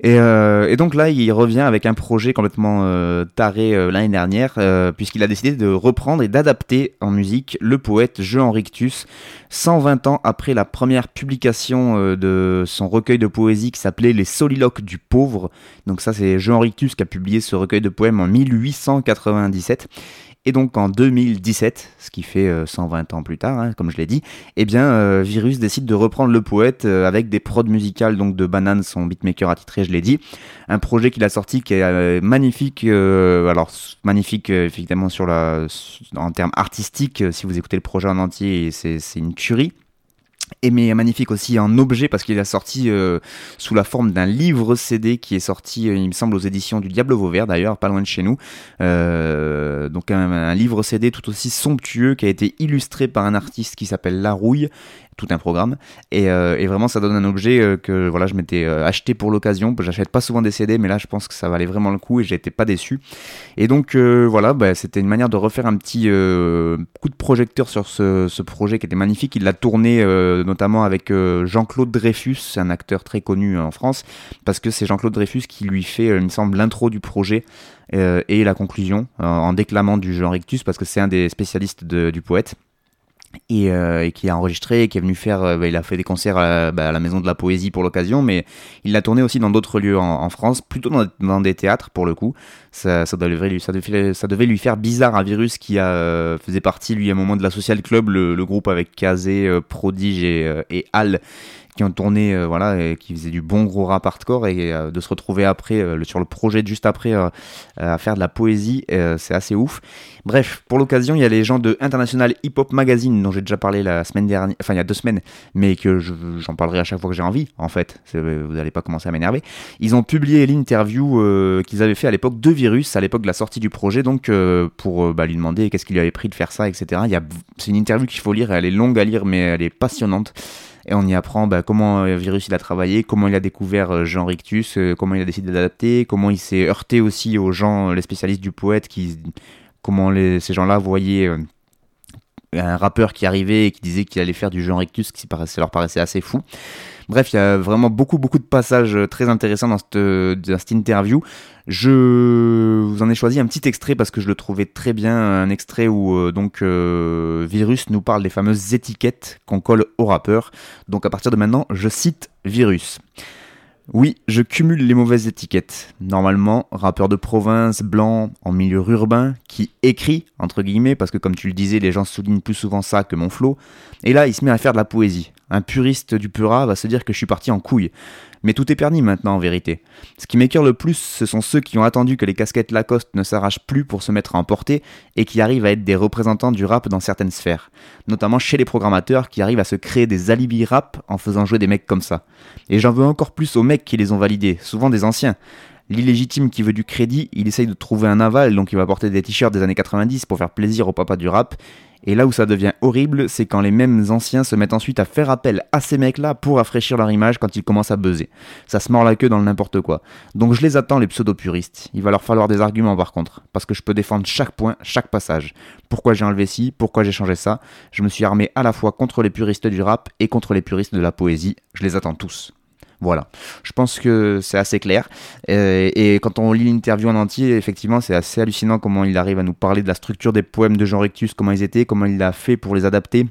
Et, euh, et, donc là, il revient avec un projet complètement euh, taré euh, l'année dernière, puisqu'il a décidé de reprendre et d'adapter en musique le poète Jean Rictus, 120 ans après la première publication de son recueil de poésie qui s'appelait Les Soliloques du Pauvre. Donc ça, c'est Jean Rictus qui a publié ce recueil de poèmes en 1897. Et donc en 2017, ce qui fait euh, 120 ans plus tard, hein, comme je l'ai dit, eh bien euh, Virus décide de reprendre le poète euh, avec des prods musicales donc de Banane, son beatmaker attitré, je l'ai dit. Un projet qu'il a sorti qui est euh, magnifique, euh, alors magnifique euh, effectivement sur la, en termes artistiques, euh, si vous écoutez le projet en entier, c'est c'est une tuerie et mais magnifique aussi en objet parce qu'il a sorti euh, sous la forme d'un livre CD qui est sorti, euh, il me semble, aux éditions du Diable Vauvert d'ailleurs, pas loin de chez nous. Euh, donc un, livre CD tout aussi somptueux qui a été illustré par un artiste qui s'appelle Larouille tout un programme. Et, euh, et vraiment, ça donne un objet euh, que voilà, je m'étais euh, acheté pour l'occasion. J'achète pas souvent des CD, mais là, je pense que ça valait vraiment le coup et j'étais pas déçu. Et donc, voilà, bah, c'était une manière de refaire un petit coup de projecteur sur ce, projet qui était magnifique. Il l'a tourné notamment avec Jean-Claude Dreyfus, un acteur très connu en France, parce que c'est Jean-Claude Dreyfus qui lui fait, il me semble, l'intro du projet et la conclusion en déclamant du Jean Rictus, parce que c'est un des spécialistes du poète et, euh, qui a enregistré, qui est venu faire, euh, bah, il a fait des concerts à, bah, à la Maison de la Poésie pour l'occasion, mais il l'a tourné aussi dans d'autres lieux en, France, plutôt dans, des théâtres pour le coup. Ça, devait lui, faire bizarre à Virus qui euh, faisait partie lui à un moment de la Social Club, le, le groupe avec Kazé, euh, Prodige euh, et Al qui ont tourné, euh, voilà, et qui faisaient du bon gros rap hardcore et euh, de se retrouver après euh, sur le projet juste après à faire de la poésie, c'est assez ouf. Bref, pour l'occasion, il y a les gens de International Hip Hop Magazine dont j'ai déjà parlé la semaine dernière, enfin il y a deux semaines, mais que je- j'en parlerai à chaque fois que j'ai envie. En fait, vous n'allez pas commencer à m'énerver. Ils ont publié l'interview qu'ils avaient fait à l'époque de Virus, à l'époque de la sortie du projet, donc pour bah, lui demander qu'est-ce qu'il lui avait pris de faire ça, etc. C'est une interview qu'il faut lire, elle est longue à lire, mais elle est passionnante. Et on y apprend bah, comment euh, Virus il a travaillé, comment il a découvert euh, Jean Rictus, euh, comment il a décidé d'adapter, comment il s'est heurté aussi aux gens, les spécialistes du poète, qui, comment ces gens-là voyaient un rappeur qui arrivait et qui disait qu'il allait faire du Jean Rictus, qui paraissait, leur paraissait assez fou. Bref, il y a vraiment beaucoup, beaucoup de passages euh, très intéressants dans cette, dans cette interview. Je vous en ai choisi un petit extrait parce que je le trouvais très bien, un extrait où euh, donc euh, Virus nous parle des fameuses étiquettes qu'on colle aux rappeurs. Donc à partir de maintenant, je cite Virus. Oui, je cumule les mauvaises étiquettes. Normalement, rappeur de province, blanc, en milieu urbain, qui écrit, entre guillemets, parce que comme tu le disais, les gens soulignent plus souvent ça que mon flow. Et là, il se met à faire de la poésie. Un puriste du Pura va se dire que je suis parti en couille. Mais tout est permis maintenant en vérité. Ce qui m'écœure le plus, ce sont ceux qui ont attendu que les casquettes Lacoste ne s'arrachent plus pour se mettre à emporter et qui arrivent à être des représentants du rap dans certaines sphères. Notamment chez les programmateurs qui arrivent à se créer des alibis rap en faisant jouer des mecs comme ça. Et j'en veux encore plus aux mecs qui les ont validés, souvent des anciens. L'illégitime qui veut du crédit, il essaye de trouver un aval, donc il va porter des t-shirts des années 90 pour faire plaisir au papa du rap. Et là où ça devient horrible, c'est quand les mêmes anciens se mettent ensuite à faire appel à ces mecs-là pour rafraîchir leur image quand ils commencent à buzzer. Ça se mord la queue dans le n'importe quoi. Donc je les attends, les pseudo-puristes. Il va leur falloir des arguments par contre, parce que je peux défendre chaque point, chaque passage. Pourquoi j'ai enlevé ci, pourquoi j'ai changé ça? Je me suis armé à la fois contre les puristes du rap et contre les puristes de la poésie. Je les attends tous. Voilà, je pense que c'est assez clair. Euh, et quand on lit l'interview en entier, effectivement, c'est assez hallucinant comment il arrive à nous parler de la structure des poèmes de Jean Rictus, comment ils étaient, comment il l'a fait pour les adapter.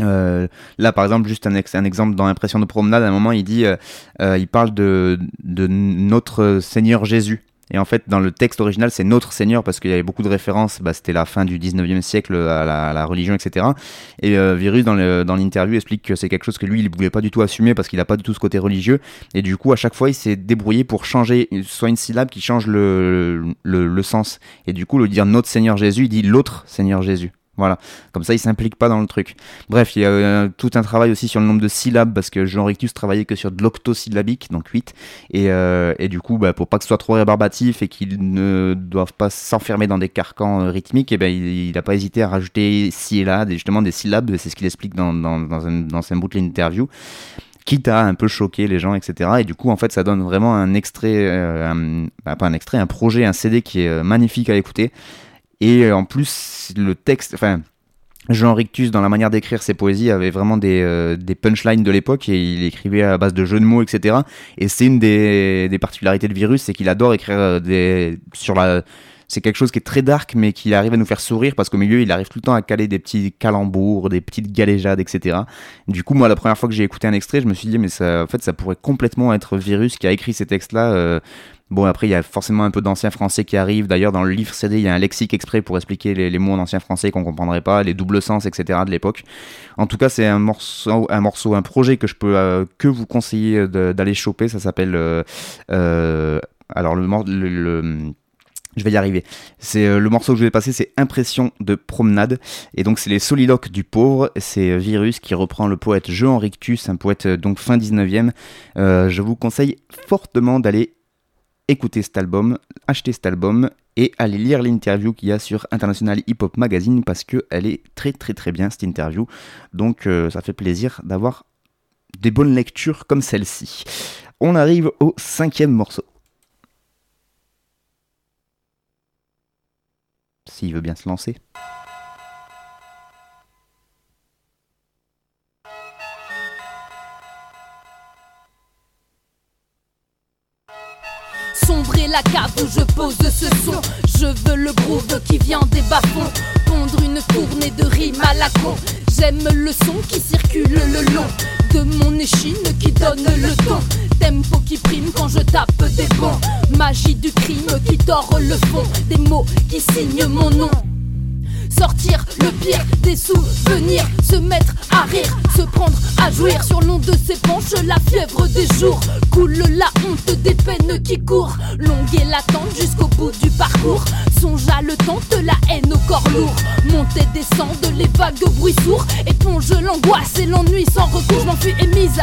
Euh, là, par exemple, juste un, ex- un exemple dans Impression de promenade, à un moment, il dit, euh, il parle de notre Seigneur Jésus. Et en fait, dans le texte original, c'est notre Seigneur parce qu'il y avait beaucoup de références. Bah, C'était la fin du 19e siècle à la, à la religion, etc. Et euh, Virus, dans le- dans l'interview, explique que c'est quelque chose que lui, il ne voulait pas du tout assumer parce qu'il n'a pas du tout ce côté religieux. Et du coup, à chaque fois, il s'est débrouillé pour changer soit une syllabe qui change le, le, le sens. Et du coup, le dire notre Seigneur Jésus, il dit l'autre Seigneur Jésus. Voilà, comme ça il s'implique pas dans le truc. Bref, il y a euh, tout un travail aussi sur le nombre de syllabes parce que Jean Rictus travaillait que sur de l'octosyllabique, donc 8. Et, euh, et du coup, bah, pour pas que ce soit trop rébarbatif et qu'ils ne doivent pas s'enfermer dans des carcans euh, rythmiques, et ben il n'a pas hésité à rajouter ci et là des, justement des syllabes, c'est ce qu'il explique dans, dans, dans, un, bout de l'interview quitte à un peu choquer les gens, etc. Et du coup, en fait, ça donne vraiment un extrait, un- bah, pas un extrait, un projet, un CD qui est magnifique à écouter. Et euh, en plus, le texte, enfin, Jean Rictus, dans la manière d'écrire ses poésies, avait vraiment des, euh, punchlines de l'époque et il écrivait à base de jeux de mots, etc. Et c'est une des, particularités de Virus, c'est qu'il adore écrire euh, des, sur la. C'est quelque chose qui est très dark, mais qui arrive à nous faire sourire parce qu'au milieu, il arrive tout le temps à caler des petits calembours, des petites galéjades, etc. Du coup, moi, la première fois que j'ai écouté un extrait, je me suis dit, mais ça, en fait, ça pourrait complètement être Virus qui a écrit ces textes-là. Bon, après, il y a forcément un peu d'anciens français qui arrivent. D'ailleurs, dans le livre CD, il y a un lexique exprès pour expliquer les, mots en ancien français qu'on comprendrait pas, les doubles sens, etc. de l'époque. En tout cas, c'est un morceau, un projet que je peux euh, que vous conseiller d'aller choper. Ça s'appelle. euh, euh, alors, le, le- le- je vais y arriver. C'est le morceau que je vais passer, c'est Impression de promenade. Et donc c'est les soliloques du pauvre. C'est Virus qui reprend le poète Jean Rictus, un poète donc fin 19e. Euh, je vous conseille fortement d'aller écoutez cet album, achetez cet album et allez lire l'interview qu'il y a sur International Hip Hop Magazine parce qu'elle est très très très bien cette interview. Donc euh, ça fait plaisir d'avoir des bonnes lectures comme celle-ci. On arrive au cinquième morceau. S'il veut bien se lancer. La cave où je pose ce son. Je veux le groove qui vient des bas-fonds. Pondre une tournée de rimes à la con. J'aime le son qui circule le long de mon échine qui donne le ton. Tempo qui prime quand je tape des bons. Magie du crime qui tord le fond. Des mots qui signent mon nom. Sortir le pire des souvenirs, se mettre à rire, se prendre à jouir sur l'onde de ses penches, la fièvre des jours. Coule la honte des peines qui courent, longue et latente jusqu'au bout du parcours. Songe à le temps de la haine au corps lourd. Monter, descendre les vagues de bruit sourd, éponge l'angoisse et l'ennui sans recours. Je m'enfuis et mise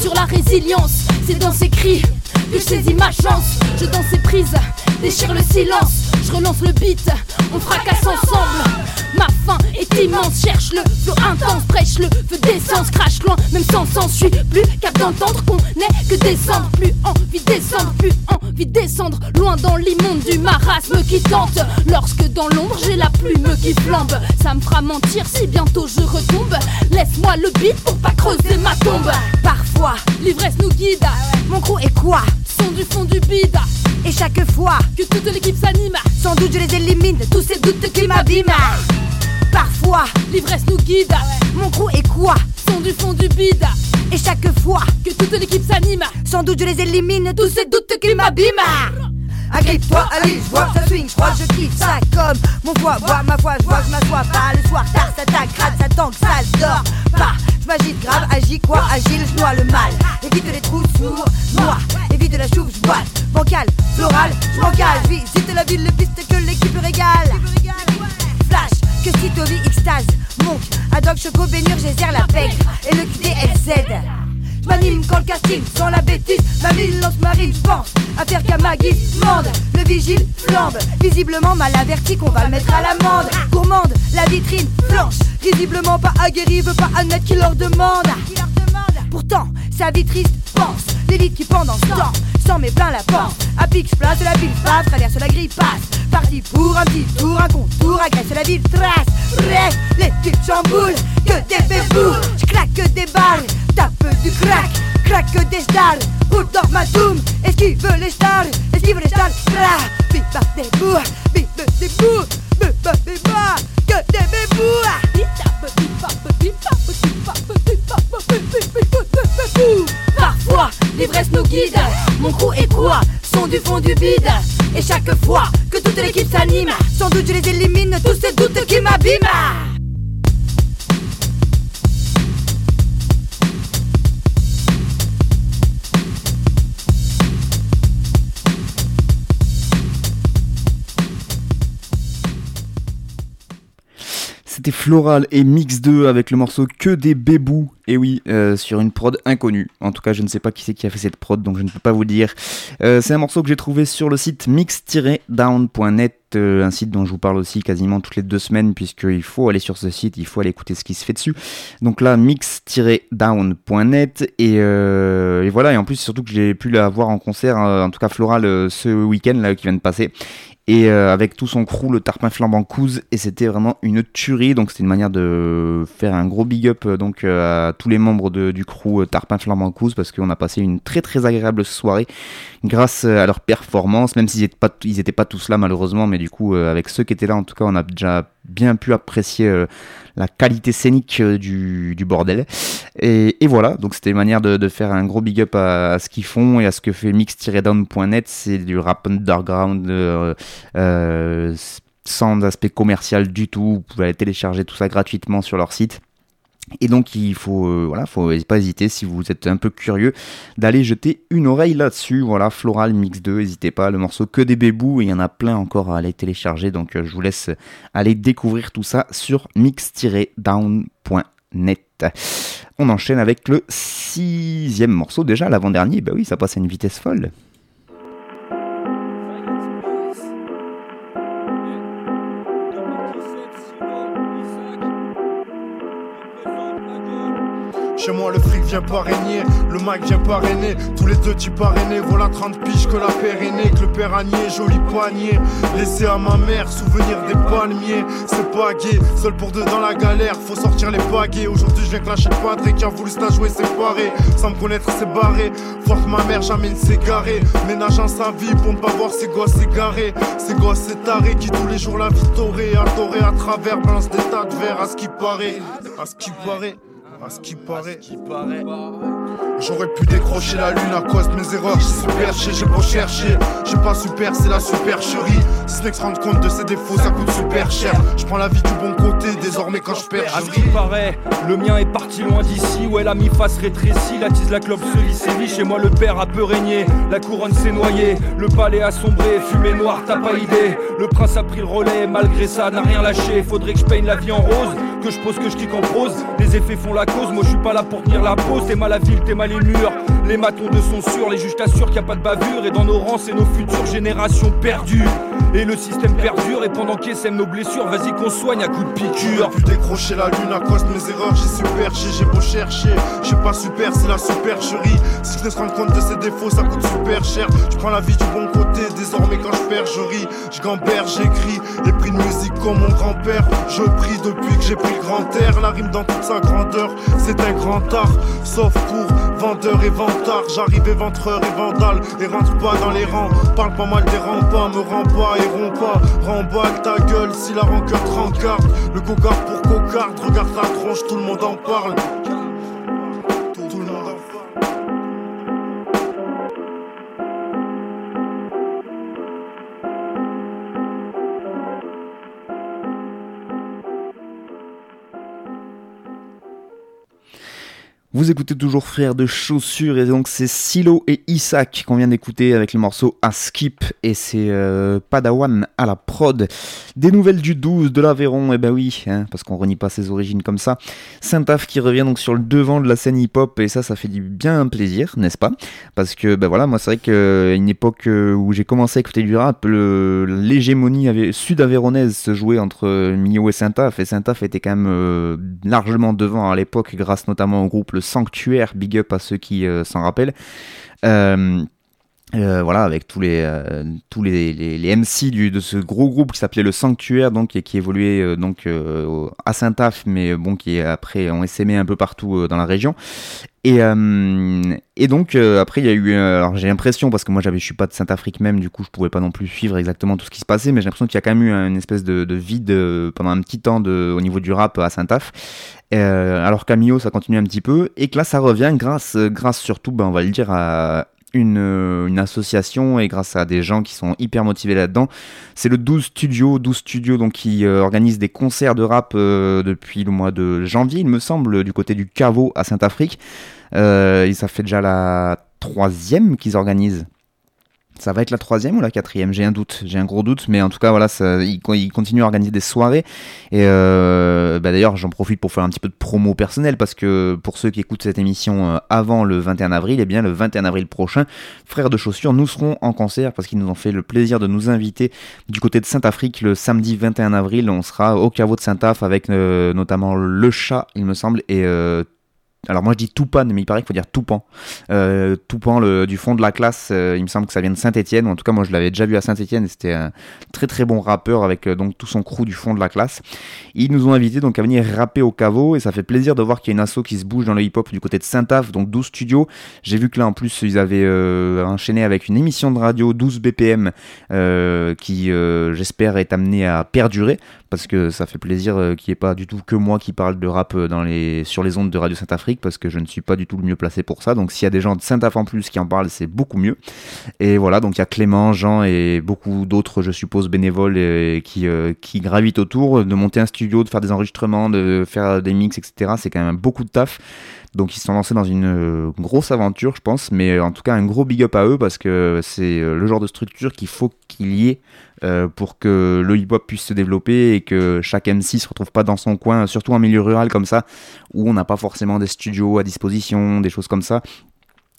sur la résilience, c'est dans ces cris que je saisis ma chance. Je danse ces prises, déchire le silence, je relance le beat, on fracasse ensemble. Ma faim est immense, cherche le flot intense, prêche le feu d'essence, crache loin, même sans sens, suis plus capable d'entendre qu'on n'est que descendre, plus envie de descendre, plus envie de descendre, loin dans l'immonde du marasme qui tente. Lorsque dans l'ombre j'ai la plume qui flambe, ça me fera mentir si bientôt je retombe. Laisse-moi le beat pour pas creuser ma tombe. Parfois, l'ivresse nous guide. Mon crew est quoi? Son du fond du bide. Et chaque fois que toute l'équipe s'anime, sans doute je les élimine, tous ces doutes qui m'abîment. Parfois, l'ivresse nous guide. Mon crew est quoi? Son du fond du bide. Et chaque fois que toute l'équipe s'anime, sans doute je les élimine, tous ces doutes qui m'abîment. Agrippe-toi, vois, ça swing, je crois, je kiffe ça comme mon voix, voix, ma voix, je vois, je m'assois pas le soir tard, ça t'agrade, ça tangue, ça dort pas. Je m'agite grave, agis quoi, agile, je noie le mal. Évite les trous sourds, noirs, évite la chouve, je boite. Bancal, floral, je m'encale, visite la ville, les pistes que l'équipe régale. Flash, que si Toby, extase, monk, Adoc, Choco, Bénure, Gézère, la pègre et le QDLZ. M'anime quand le casting sans la bêtise. Ma lance marine, pense à faire qu'à mande Le vigile flambe. Visiblement mal averti qu'on va mettre à l'amende. Gourmande, la vitrine blanche Visiblement pas aguerri, veut pas admettre qu'il leur demande Pourtant, sa vie triste pense L'élite qui pendant ce temps S'en met plein la panse Apix, place de la ville, passe, traverse la grille, passe Parti pour un petit tour, un contour, agresse la ville, trace Bref, l'équipe chamboule, que des bébous Je claque des balles, tape du crack, craque des stars Roule dans ma doom, esquive les stars, esquive les stars biba des bouts, biba des bouts, biba bouts, que des bébous Parfois, l'ivresse nous guide. Mon crew est quoi Son du fond du bide. Et chaque fois que toute l'équipe s'anime, Sans doute je les élimine, tous ces doutes qui m'abîment Floral et Mix 2 avec le morceau Que des bébous. Et oui, euh, sur une prod inconnue. En tout cas, je ne sais pas qui c'est qui a fait cette prod, donc je ne peux pas vous dire. Euh, c'est un morceau que j'ai trouvé sur le site mix-down.net, euh, un site dont je vous parle aussi quasiment toutes les deux semaines, puisqu'il faut aller sur ce site, il faut aller écouter ce qui se fait dessus. Donc là, mix-down.net. Et, voilà, et en plus, surtout que j'ai pu la voir en concert, en tout cas Floral, ce week-end là qui vient de passer et euh, avec tout son crew, le tarpin flambant Couze, et c'était vraiment une tuerie. Donc c'était une manière de faire un gros big up euh, donc euh, à tous les membres du crew tarpin flambant Couze parce qu'on a passé une très très agréable soirée grâce à leur performance, même s'ils n'étaient pas, ils étaient pas tous là malheureusement, mais du coup avec ceux qui étaient là, en tout cas, on a déjà bien pu apprécier la qualité scénique euh, du, bordel. Et, voilà, donc c'était une manière de, faire un gros big up à, à ce qu'ils font et à ce que fait mix-down.net, c'est du rap underground euh, euh, sans aspect commercial du tout. Vous pouvez aller télécharger tout ça gratuitement sur leur site. Et donc il faut euh, faut pas hésiter si vous êtes un peu curieux d'aller jeter une oreille là-dessus. Voilà, Floral Mix 2, n'hésitez pas, le morceau que des bébous, il y en a plein encore à aller télécharger. Donc euh, je vous laisse aller découvrir tout ça sur mix-down.net. On enchaîne avec le sixième morceau déjà, l'avant-dernier. Bah oui, ça passe à une vitesse folle. Moi, le fric vient pas régner, le mic vient pas régner. Tous les deux types parrainés, voilà 30 piges que la paire est née, que le père a nié, joli panier. Laissé à ma mère, souvenir des palmiers. C'est pas seul pour deux dans la galère, faut sortir les baguets. Aujourd'hui, je viens clasher le qui a voulu se la jouer séparé. Sans me connaître, c'est barré. Forte ma mère, jamais ne s'est garé. Ménageant sa vie pour ne pas voir ses gosses s'égarer. Ses gosses, c'est taré qui tous les jours la vie torée, adoré à travers, balance des tas de verre à ce qui paraît. À ce qui paraît. À ce qui paraît. J'aurais pu décrocher la lune à cause de mes erreurs. J'ai super cher, j'ai beau chercher. J'ai pas super, c'est la supercherie. Si ce n'est que se rendre compte de ses défauts, ça coûte super cher. Je prends la vie du bon côté, désormais quand je perds, À ce qui paraît, le mien est parti loin d'ici. Ouais, la mi-face rétrécie, la tise, la clope se sévit. Chez moi, le père a peu régné, la couronne s'est noyée. Le palais a sombré, fumée noire, t'as pas idée. Le prince a pris le relais, malgré ça, n'a rien lâché. Faudrait que je peigne la vie en rose, que je pose, que je kick en prose. Les effets font la cause, moi je suis pas là pour tenir la pause. T'es mal la t'es mal les matons de sûrs, les juges t'assurent qu'il y a pas de bavure. Et dans nos rangs, c'est nos futures générations perdues. Et le système perdure, et pendant qu'ils sème nos blessures, vas-y qu'on soigne à coups de piqûre. J'aurais pu décrocher la lune à cause de mes erreurs, j'ai super cher, j'ai beau chercher. J'ai pas super, c'est la supercherie. Si je ne se rendre compte de ses défauts, ça coûte super cher. Je prends la vie du bon côté, désormais quand je perds, je ris. Je gambère, j'écris, et comme mon grand-père. Je prie depuis que j'ai pris le grand air. La rime dans toute sa grandeur, c'est un grand art. Sauf pour vendeur et vantard. J'arrive éventreur et vandale, et rentre pas dans les rangs. Parle pas mal des remparts, me rends pas et romps pas. Remballe ta gueule si la rancœur te rencarde. Le cocard pour cocarde, regarde ta tronche, tout le monde en parle. Vous écoutez toujours Frères de Chaussures et donc c'est Silo et Isaac qu'on vient d'écouter avec le morceau à Skip et c'est euh, Padawan à la prod. Des nouvelles du 12 de l'Aveyron, et ben oui, hein, parce qu'on renie pas ses origines comme ça. Saint-Af qui revient donc sur le devant de la scène hip-hop et ça, ça fait du bien plaisir, n'est-ce pas? Parce que ben voilà, moi c'est vrai qu'à une époque euh, où j'ai commencé à écouter du rap, l'hégémonie sud-avéronaise se jouait entre euh, Millau et Saint-Af et Saint-Af était quand même largement devant à l'époque grâce notamment au groupe Sanctuaire, big up à ceux qui euh, s'en rappellent. Euh, euh, voilà, avec tous les tous les, les, MC du, de ce gros groupe qui s'appelait le Sanctuaire, donc et qui évoluait donc à Saint-Af, mais bon qui après ont essaimé un peu partout dans la région. Et, et donc après il y a eu, alors j'ai l'impression parce que moi j'avais, je suis pas de Saint-Afrique même, du coup je pouvais pas non plus suivre exactement tout ce qui se passait, mais j'ai l'impression qu'il y a quand même eu une espèce de, de vide pendant un petit temps au niveau du rap à Saint-Af. Euh, alors qu'à Millau, ça continue un petit peu, et que là ça revient grâce, grâce surtout, ben, on va le dire à une, euh, une association et grâce à des gens qui sont hyper motivés là-dedans. C'est le 12 Studio, 12 Studio donc qui euh, organise des concerts de rap euh, depuis le mois de janvier, il me semble, du côté du Caveau à Saint-Afrique. Euh, et ça fait déjà la troisième qu'ils organisent. Ça va être la troisième ou la quatrième? J'ai un doute, j'ai un gros doute, mais en tout cas voilà, ça, ils, co- ils continuent à organiser des soirées. Et euh, bah, d'ailleurs, j'en profite pour faire un petit peu de promo personnelle parce que pour ceux qui écoutent cette émission euh, avant le 21 avril, et bien le 21 avril prochain, Frères de Chaussures, nous serons en concert parce qu'ils nous ont fait le plaisir de nous inviter du côté de Saint-Afrique le samedi 21 avril. On sera au caveau de Saint-Af avec euh, notamment le chat, il me semble, et euh, alors moi je dis Toupan, mais il paraît qu'il faut dire Toupan. Euh, Toupan le, du fond de la classe, euh, il me semble que ça vient de Saint-Etienne, ou en tout cas moi je l'avais déjà vu à Saint-Etienne, et c'était un très très bon rappeur avec euh, donc tout son crew du fond de la classe. Ils nous ont invités donc à venir rapper au caveau, et ça fait plaisir de voir qu'il y a une asso qui se bouge dans le hip-hop du côté de Saint-Af, donc 12 studios. J'ai vu que là en plus ils avaient euh, enchaîné avec une émission de radio 12 BPM qui j'espère est amenée à perdurer parce que ça fait plaisir qu'il n'y ait pas du tout que moi qui parle de rap sur les ondes de Radio Saint-Afrique parce que je ne suis pas du tout le mieux placé pour ça. Donc s'il y a des gens de Saint-Af en plus qui en parlent, c'est beaucoup mieux. Et voilà, donc il y a Clément, Jean et beaucoup d'autres, je suppose, bénévoles qui, euh, qui gravitent autour de monter un studio, de faire des enregistrements, de faire des mix, etc. C'est quand même beaucoup de taf. Donc ils se sont lancés dans une euh, grosse aventure, je pense, mais euh, en tout cas un gros big up à eux parce que c'est euh, le genre de structure qu'il faut qu'il y ait pour que le hip-hop puisse se développer et que chaque MC se retrouve pas dans son coin, surtout en milieu rural comme ça, où on n'a pas forcément des studios à disposition, des choses comme ça.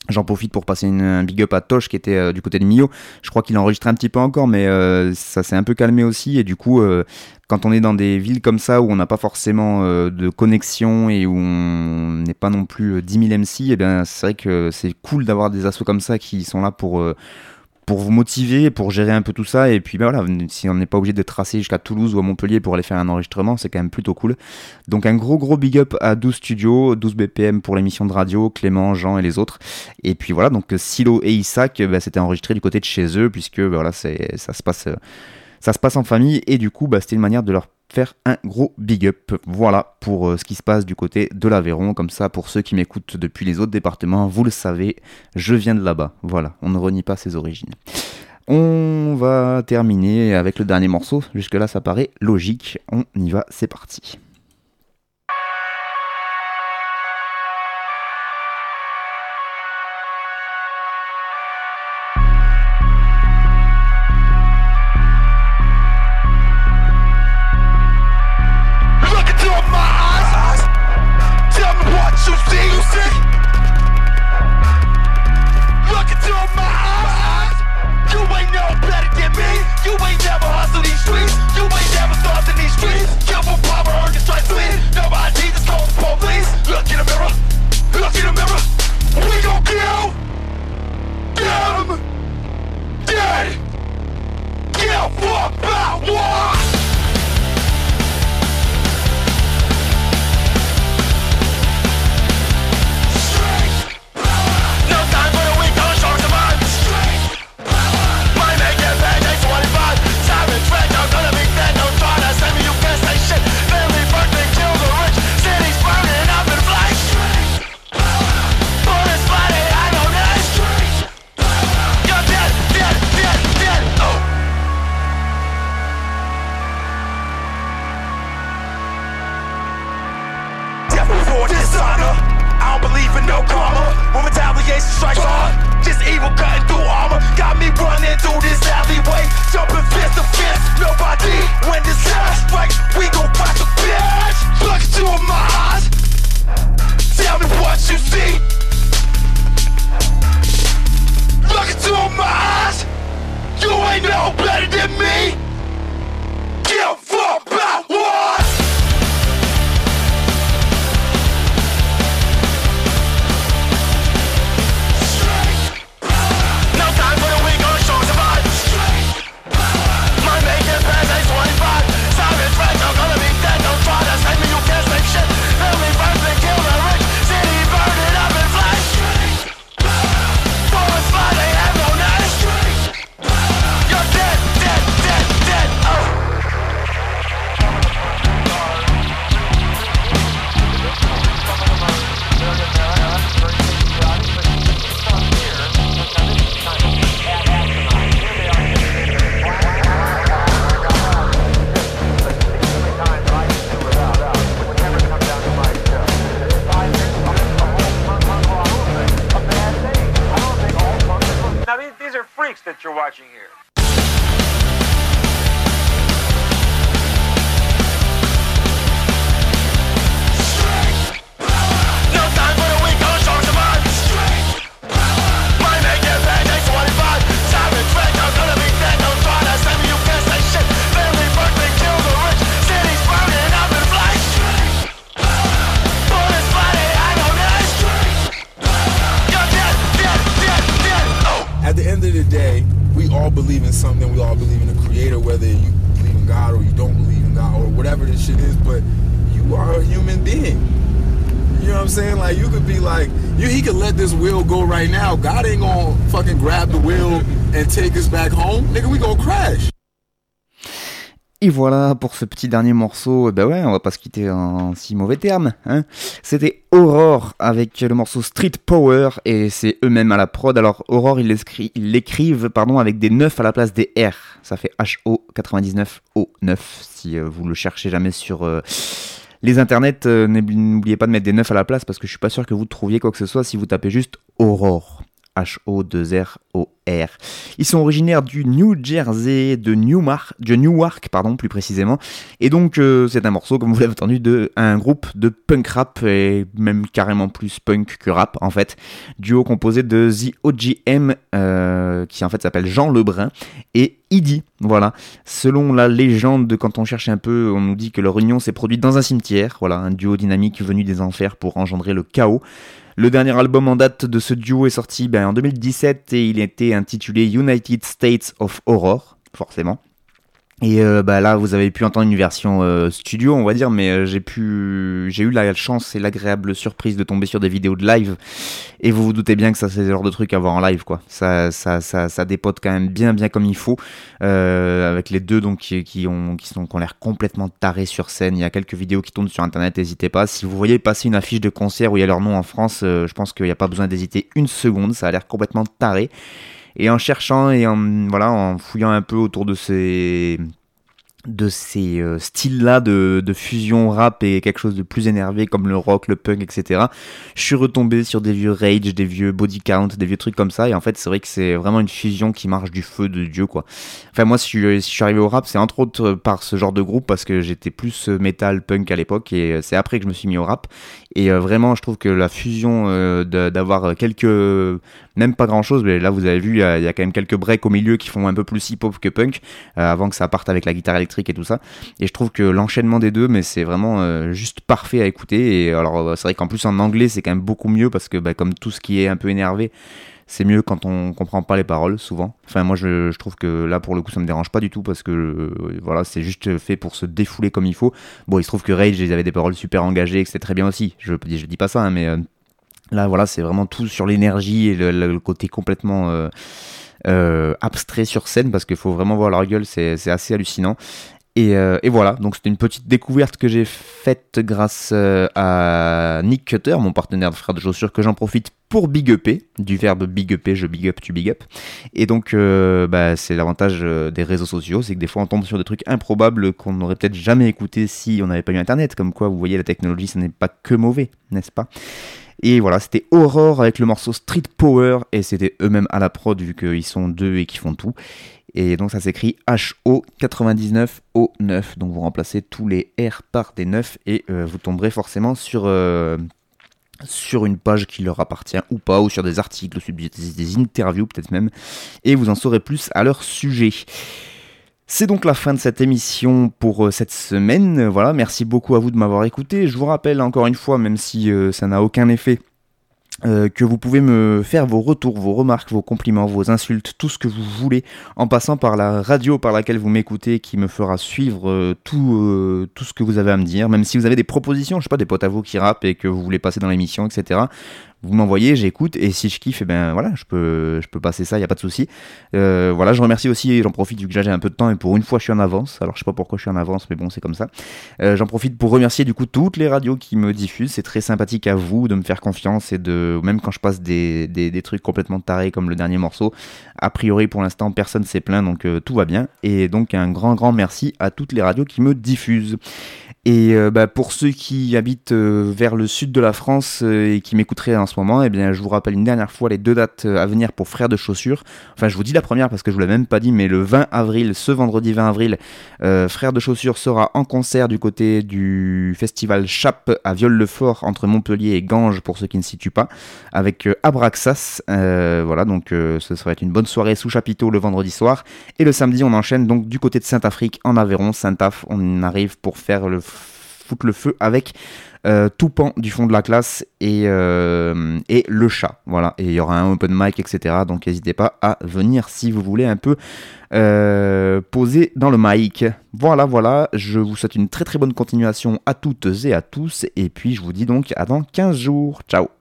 J'en profite pour passer une, un big up à Tosh qui était euh, du côté de Mio. Je crois qu'il enregistre un petit peu encore, mais euh, ça s'est un peu calmé aussi. Et du coup, euh, quand on est dans des villes comme ça où on n'a pas forcément de connexion et où on n'est pas non plus euh, 10 000 MC, eh bien, c'est vrai que c'est cool d'avoir des assos comme ça qui sont là pour, pour vous motiver, pour gérer un peu tout ça. Et puis ben voilà, si on n'est pas obligé de tracer jusqu'à Toulouse ou à Montpellier pour aller faire un enregistrement, c'est quand même plutôt cool. Donc un gros gros big up à 12 Studios, 12 BPM pour l'émission de radio, Clément, Jean et les autres. Et puis voilà, donc Silo et Isaac, ben, c'était enregistré du côté de chez eux, puisque ben, voilà, ça se passe... ça se passe en famille et du coup bah, c'était une manière de leur faire un gros big up. Voilà pour euh, ce qui se passe du côté de l'Aveyron. Comme ça, pour ceux qui m'écoutent depuis les autres départements, vous le savez, je viens de là-bas. Voilà, on ne renie pas ses origines. On va terminer avec le dernier morceau. Jusque-là, ça paraît logique. On y va, c'est parti. Streets. You ain't never starved in these streets. Kill for power, earn your stripes clean. Nobody just call the police. Look in the mirror. Look in the mirror. We gon' kill them dead. A fuck about what? And take us back home. Nigga, we gonna crash. Et voilà pour ce petit dernier morceau. Eh Ben ouais, on va pas se quitter en si mauvais termes. Hein. C'était Aurore avec le morceau Street Power et c'est eux-mêmes à la prod. Alors Aurore, ils l'écri- ils l'écrivent pardon avec des 9 à la place des R. Ça fait HO99O9 si euh, vous le cherchez jamais sur euh, les internets. euh, n'oubli- N'oubliez pas de mettre des 9 à la place parce que je suis pas sûr que vous trouviez quoi que ce soit si vous tapez juste Aurore. H-O-2-R-O-R. Ils sont originaires du New Jersey, de Newark, pardon, plus précisément. Et donc, euh, c'est un morceau, comme vous l'avez entendu, de un groupe de punk rap, et même carrément plus punk que rap, en fait. Duo composé de The OGM, euh, qui en fait s'appelle Jean Lebrun, et Idi. Voilà. Selon la légende, de quand on cherche un peu, on nous dit que leur union s'est produite dans un cimetière. Voilà, un duo dynamique venu des enfers pour engendrer le chaos. Le dernier album en date de ce duo est sorti ben, en 2017 et il était intitulé United States of Horror, forcément. Et euh, bah là, vous avez pu entendre une version euh, studio, on va dire, mais euh, j'ai pu, j'ai eu la chance et l'agréable surprise de tomber sur des vidéos de live. Et vous vous doutez bien que ça, c'est le genre de truc à voir en live, quoi. Ça, ça, dépote quand même bien, bien comme il faut, avec les deux donc qui, ont, sont, qui ont l'air complètement tarés sur scène. Il y a quelques vidéos qui tournent sur internet, n'hésitez pas. Si vous voyez passer une affiche de concert où il y a leur nom en France, je pense qu'il n'y a pas besoin d'hésiter une seconde. Ça a l'air complètement taré. Et en cherchant et en, voilà, en fouillant un peu autour de ces de ces euh, styles-là de, de, fusion rap et quelque chose de plus énervé comme le rock, le punk, etc. Je suis retombé sur des vieux Rage, des vieux Body Count, des vieux trucs comme ça. Et en fait, c'est vrai que c'est vraiment une fusion qui marche du feu de Dieu, quoi. Enfin, moi, si je, suis arrivé au rap, c'est entre autres par ce genre de groupe parce que j'étais plus metal, punk à l'époque et c'est après que je me suis mis au rap. Et euh, vraiment, je trouve que la fusion euh, d'avoir quelques, même pas grand chose, mais là, vous avez vu, il y, a, quand même quelques breaks au milieu qui font un peu plus hip-hop que punk avant que ça parte avec la guitare électrique et tout ça. Et je trouve que l'enchaînement des deux, mais c'est vraiment euh, juste parfait à écouter. Et alors, euh, c'est vrai qu'en plus en anglais, c'est quand même beaucoup mieux parce que, bah, comme tout ce qui est un peu énervé, c'est mieux quand on comprend pas les paroles souvent. Enfin moi je, trouve que là pour le coup ça me dérange pas du tout parce que euh, voilà c'est juste fait pour se défouler comme il faut. Bon il se trouve que Rage ils avaient des paroles super engagées et que c'était très bien aussi. Je, je dis pas ça hein, mais là voilà c'est vraiment tout sur l'énergie et le, côté complètement euh, abstrait sur scène parce qu'il faut vraiment voir leur gueule, c'est assez hallucinant. Et, euh, et, voilà, donc c'était une petite découverte que j'ai faite grâce euh, à Nick Cutter, mon partenaire de frère de chaussures, que j'en profite pour big upper, du verbe big upper, je big up, tu big up. Et donc, euh, bah, c'est l'avantage euh, des réseaux sociaux, c'est que des fois on tombe sur des trucs improbables qu'on n'aurait peut-être jamais écouté si on n'avait pas eu Internet. Comme quoi, vous voyez, la technologie, ce n'est pas que mauvais, n'est-ce pas? Et voilà, c'était Aurore avec le morceau Street Power, et c'était eux-mêmes à la prod, vu qu'ils sont deux et qu'ils font tout. Et donc ça s'écrit HO99O9, donc vous remplacez tous les R par des 9, et euh, vous tomberez forcément sur, euh, sur une page qui leur appartient ou pas, ou sur des articles, sur des interviews peut-être même, et vous en saurez plus à leur sujet. C'est donc la fin de cette émission pour euh, cette semaine. Voilà, merci beaucoup à vous de m'avoir écouté. Je vous rappelle encore une fois, même si euh, ça n'a aucun effet, euh, que vous pouvez me faire vos retours, vos remarques, vos compliments, vos insultes, tout ce que vous voulez, en passant par la radio par laquelle vous m'écoutez, qui me fera suivre tout, tout ce que vous avez à me dire, même si vous avez des propositions, je sais pas, des potes à vous qui rappent et que vous voulez passer dans l'émission, etc vous m'envoyez, j'écoute, et si je kiffe, eh ben voilà, je peux, passer ça, il y a pas de souci. Euh, voilà, je remercie aussi, j'en profite vu que j'ai un peu de temps et pour une fois je suis en avance. Alors je sais pas pourquoi je suis en avance, mais bon c'est comme ça. Euh, j'en profite pour remercier du coup toutes les radios qui me diffusent. C'est très sympathique à vous de me faire confiance et de même quand je passe des, des, des trucs complètement tarés comme le dernier morceau. A priori pour l'instant personne s'est plaint donc euh, tout va bien. Et donc un grand grand merci à toutes les radios qui me diffusent. Et euh, bah, pour ceux qui habitent euh, vers le sud de la France euh, et qui m'écouteraient en ce moment, eh bien, je vous rappelle une dernière fois les deux dates à venir pour Frères de Chaussures. Enfin, je vous dis la première parce que je vous l'ai même pas dit, mais le 20 avril, ce vendredi 20 avril, Frères de Chaussures sera en concert du côté du festival Chap à Viol-le-Fort entre Montpellier et Ganges pour ceux qui ne situent pas, avec Abraxas. voilà, donc ce serait une bonne soirée sous chapiteau le vendredi soir. Et le samedi, on enchaîne donc du côté de Saint-Afrique en Aveyron, Saint-Af. On arrive pour faire le le feu avec euh, Toupan du fond de la classe et, euh, et le chat. Voilà, et il y aura un open mic, etc. Donc n'hésitez pas à venir si vous voulez un peu euh, poser dans le mic. Voilà, voilà, je vous souhaite une très très bonne continuation à toutes et à tous. Et puis je vous dis donc à dans 15 jours. Ciao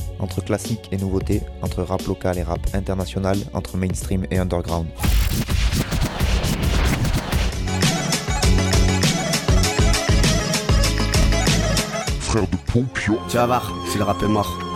Entre classique et nouveauté, entre rap local et rap international, entre mainstream et underground. Frère de Pompio. Tu vas voir, si le rap est mort.